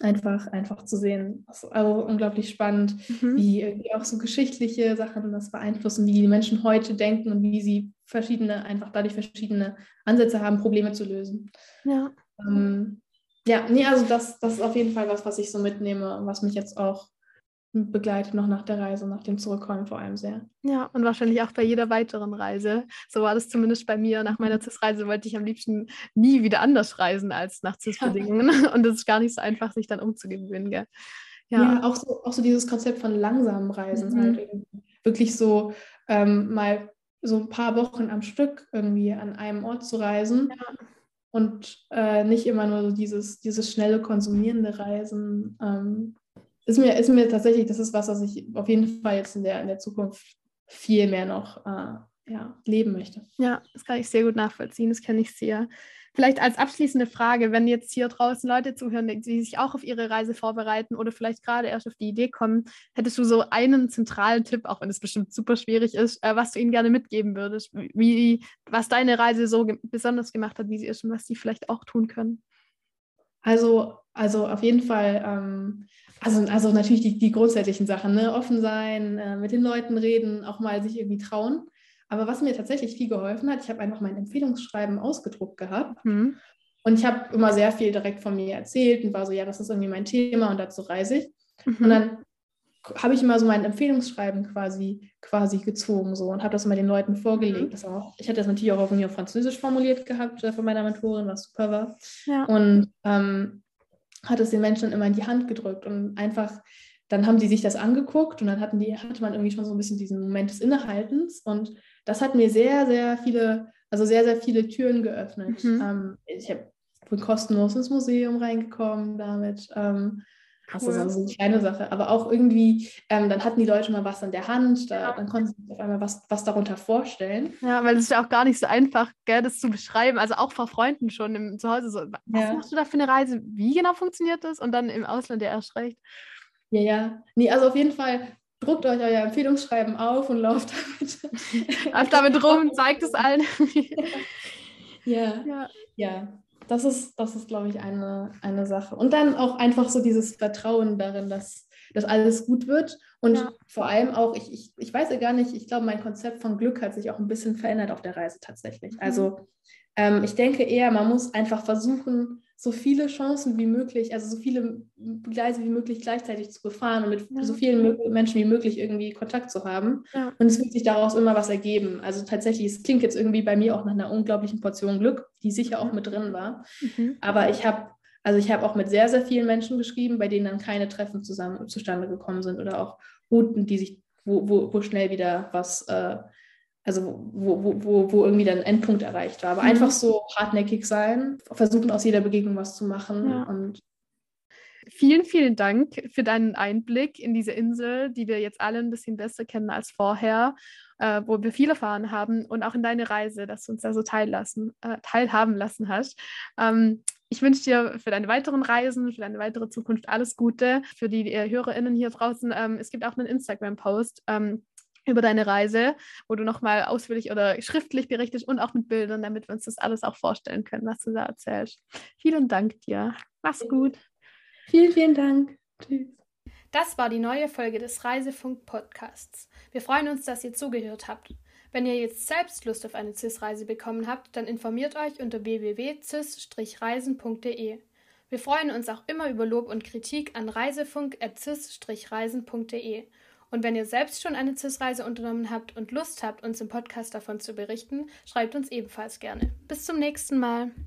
einfach, einfach zu sehen. Das ist also unglaublich spannend, mhm. wie irgendwie auch so geschichtliche Sachen das beeinflussen, wie die Menschen heute denken und wie sie verschiedene, einfach dadurch verschiedene Ansätze haben, Probleme zu lösen. Ja. Ähm, ja, nee, also das, das ist auf jeden Fall was, was ich so mitnehme und was mich jetzt auch begleitet noch nach der Reise, nach dem Zurückkommen vor allem sehr. Ja, und wahrscheinlich auch bei jeder weiteren Reise. So war das zumindest bei mir. Nach meiner mhm. CIS-Reise wollte ich am liebsten nie wieder anders reisen als nach CIS-Bedingungen. Ja. [LAUGHS] Und es ist gar nicht so einfach, sich dann umzugewöhnen. Gell? Ja, ja auch, so, auch so dieses Konzept von langsamen Reisen. Mhm. Halt wirklich so ähm, mal so ein paar Wochen am Stück irgendwie an einem Ort zu reisen. Ja und äh, nicht immer nur so dieses, dieses schnelle konsumierende Reisen. Ähm, ist, mir, ist mir tatsächlich, das ist was, was ich auf jeden Fall jetzt in der, in der Zukunft viel mehr noch äh, ja, leben möchte. Ja, das kann ich sehr gut nachvollziehen, das kenne ich sehr. Vielleicht als abschließende Frage, wenn jetzt hier draußen Leute zuhören, die sich auch auf ihre Reise vorbereiten oder vielleicht gerade erst auf die Idee kommen, hättest du so einen zentralen Tipp, auch wenn es bestimmt super schwierig ist, äh, was du ihnen gerne mitgeben würdest, wie, was deine Reise so ge besonders gemacht hat, wie sie ist und was sie vielleicht auch tun können? Also, also auf jeden Fall, ähm, also, also natürlich die, die grundsätzlichen Sachen, ne? offen sein, äh, mit den Leuten reden, auch mal sich irgendwie trauen. Aber was mir tatsächlich viel geholfen hat, ich habe einfach mein Empfehlungsschreiben ausgedruckt gehabt. Mhm. Und ich habe immer sehr viel direkt von mir erzählt und war so, ja, das ist irgendwie mein Thema und dazu reise ich. Mhm. Und dann habe ich immer so mein Empfehlungsschreiben quasi, quasi gezogen so und habe das immer den Leuten vorgelegt. Mhm. Das auch, ich hatte das natürlich auch auf, auf Französisch formuliert gehabt äh, von meiner Mentorin, was super war. Ja. Und ähm, hat es den Menschen immer in die Hand gedrückt und einfach dann haben die sich das angeguckt und dann hatten die, hatte man irgendwie schon so ein bisschen diesen Moment des Innehaltens und das hat mir sehr, sehr viele, also sehr, sehr viele Türen geöffnet. Mhm. Ähm, ich hab, bin kostenlos ins Museum reingekommen damit. Ähm, das cool. ist also eine kleine Sache, aber auch irgendwie, ähm, dann hatten die Leute mal was an der Hand, da, dann konnten sie sich auf einmal was, was darunter vorstellen. Ja, weil es ist ja auch gar nicht so einfach, gell, das zu beschreiben, also auch vor Freunden schon im Zuhause so, was ja. machst du da für eine Reise, wie genau funktioniert das und dann im Ausland ja erst recht. Ja, ja. Nee, also auf jeden Fall druckt euch euer Empfehlungsschreiben auf und lauft damit. [LAUGHS] Lauft damit rum, zeigt es allen. [LAUGHS] ja. ja. Ja. Das ist, das ist, glaube ich, eine, eine Sache. Und dann auch einfach so dieses Vertrauen darin, dass, dass alles gut wird. Und ja. vor allem auch, ich, ich, ich weiß ja gar nicht, ich glaube, mein Konzept von Glück hat sich auch ein bisschen verändert auf der Reise tatsächlich. Mhm. Also ähm, ich denke eher, man muss einfach versuchen, so viele Chancen wie möglich, also so viele Gleise wie möglich gleichzeitig zu befahren und mit ja. so vielen Menschen wie möglich irgendwie Kontakt zu haben. Ja. Und es wird sich daraus immer was ergeben. Also tatsächlich, es klingt jetzt irgendwie bei mir auch nach einer unglaublichen Portion Glück, die sicher auch mit drin war. Mhm. Aber ich habe also ich habe auch mit sehr, sehr vielen Menschen geschrieben, bei denen dann keine Treffen zusammen zustande gekommen sind oder auch Routen, die sich wo, wo, wo schnell wieder was, äh, also wo, wo, wo, wo irgendwie dann ein Endpunkt erreicht war. Aber mhm. einfach so hartnäckig sein, versuchen aus jeder Begegnung was zu machen ja. und Vielen, vielen Dank für deinen Einblick in diese Insel, die wir jetzt alle ein bisschen besser kennen als vorher, äh, wo wir viel erfahren haben und auch in deine Reise, dass du uns da so teillassen, äh, teilhaben lassen hast. Ähm, ich wünsche dir für deine weiteren Reisen, für deine weitere Zukunft alles Gute. Für die äh, HörerInnen hier draußen, ähm, es gibt auch einen Instagram-Post. Ähm, über deine Reise, wo du nochmal ausführlich oder schriftlich berichtest und auch mit Bildern, damit wir uns das alles auch vorstellen können, was du da erzählst. Vielen Dank dir. Mach's gut. Vielen, vielen Dank. Tschüss. Das war die neue Folge des Reisefunk Podcasts. Wir freuen uns, dass ihr zugehört habt. Wenn ihr jetzt selbst Lust auf eine CIS-Reise bekommen habt, dann informiert euch unter www.cis-reisen.de. Wir freuen uns auch immer über Lob und Kritik an reisefunk.cis-reisen.de. Und wenn ihr selbst schon eine CIS-Reise unternommen habt und Lust habt, uns im Podcast davon zu berichten, schreibt uns ebenfalls gerne. Bis zum nächsten Mal.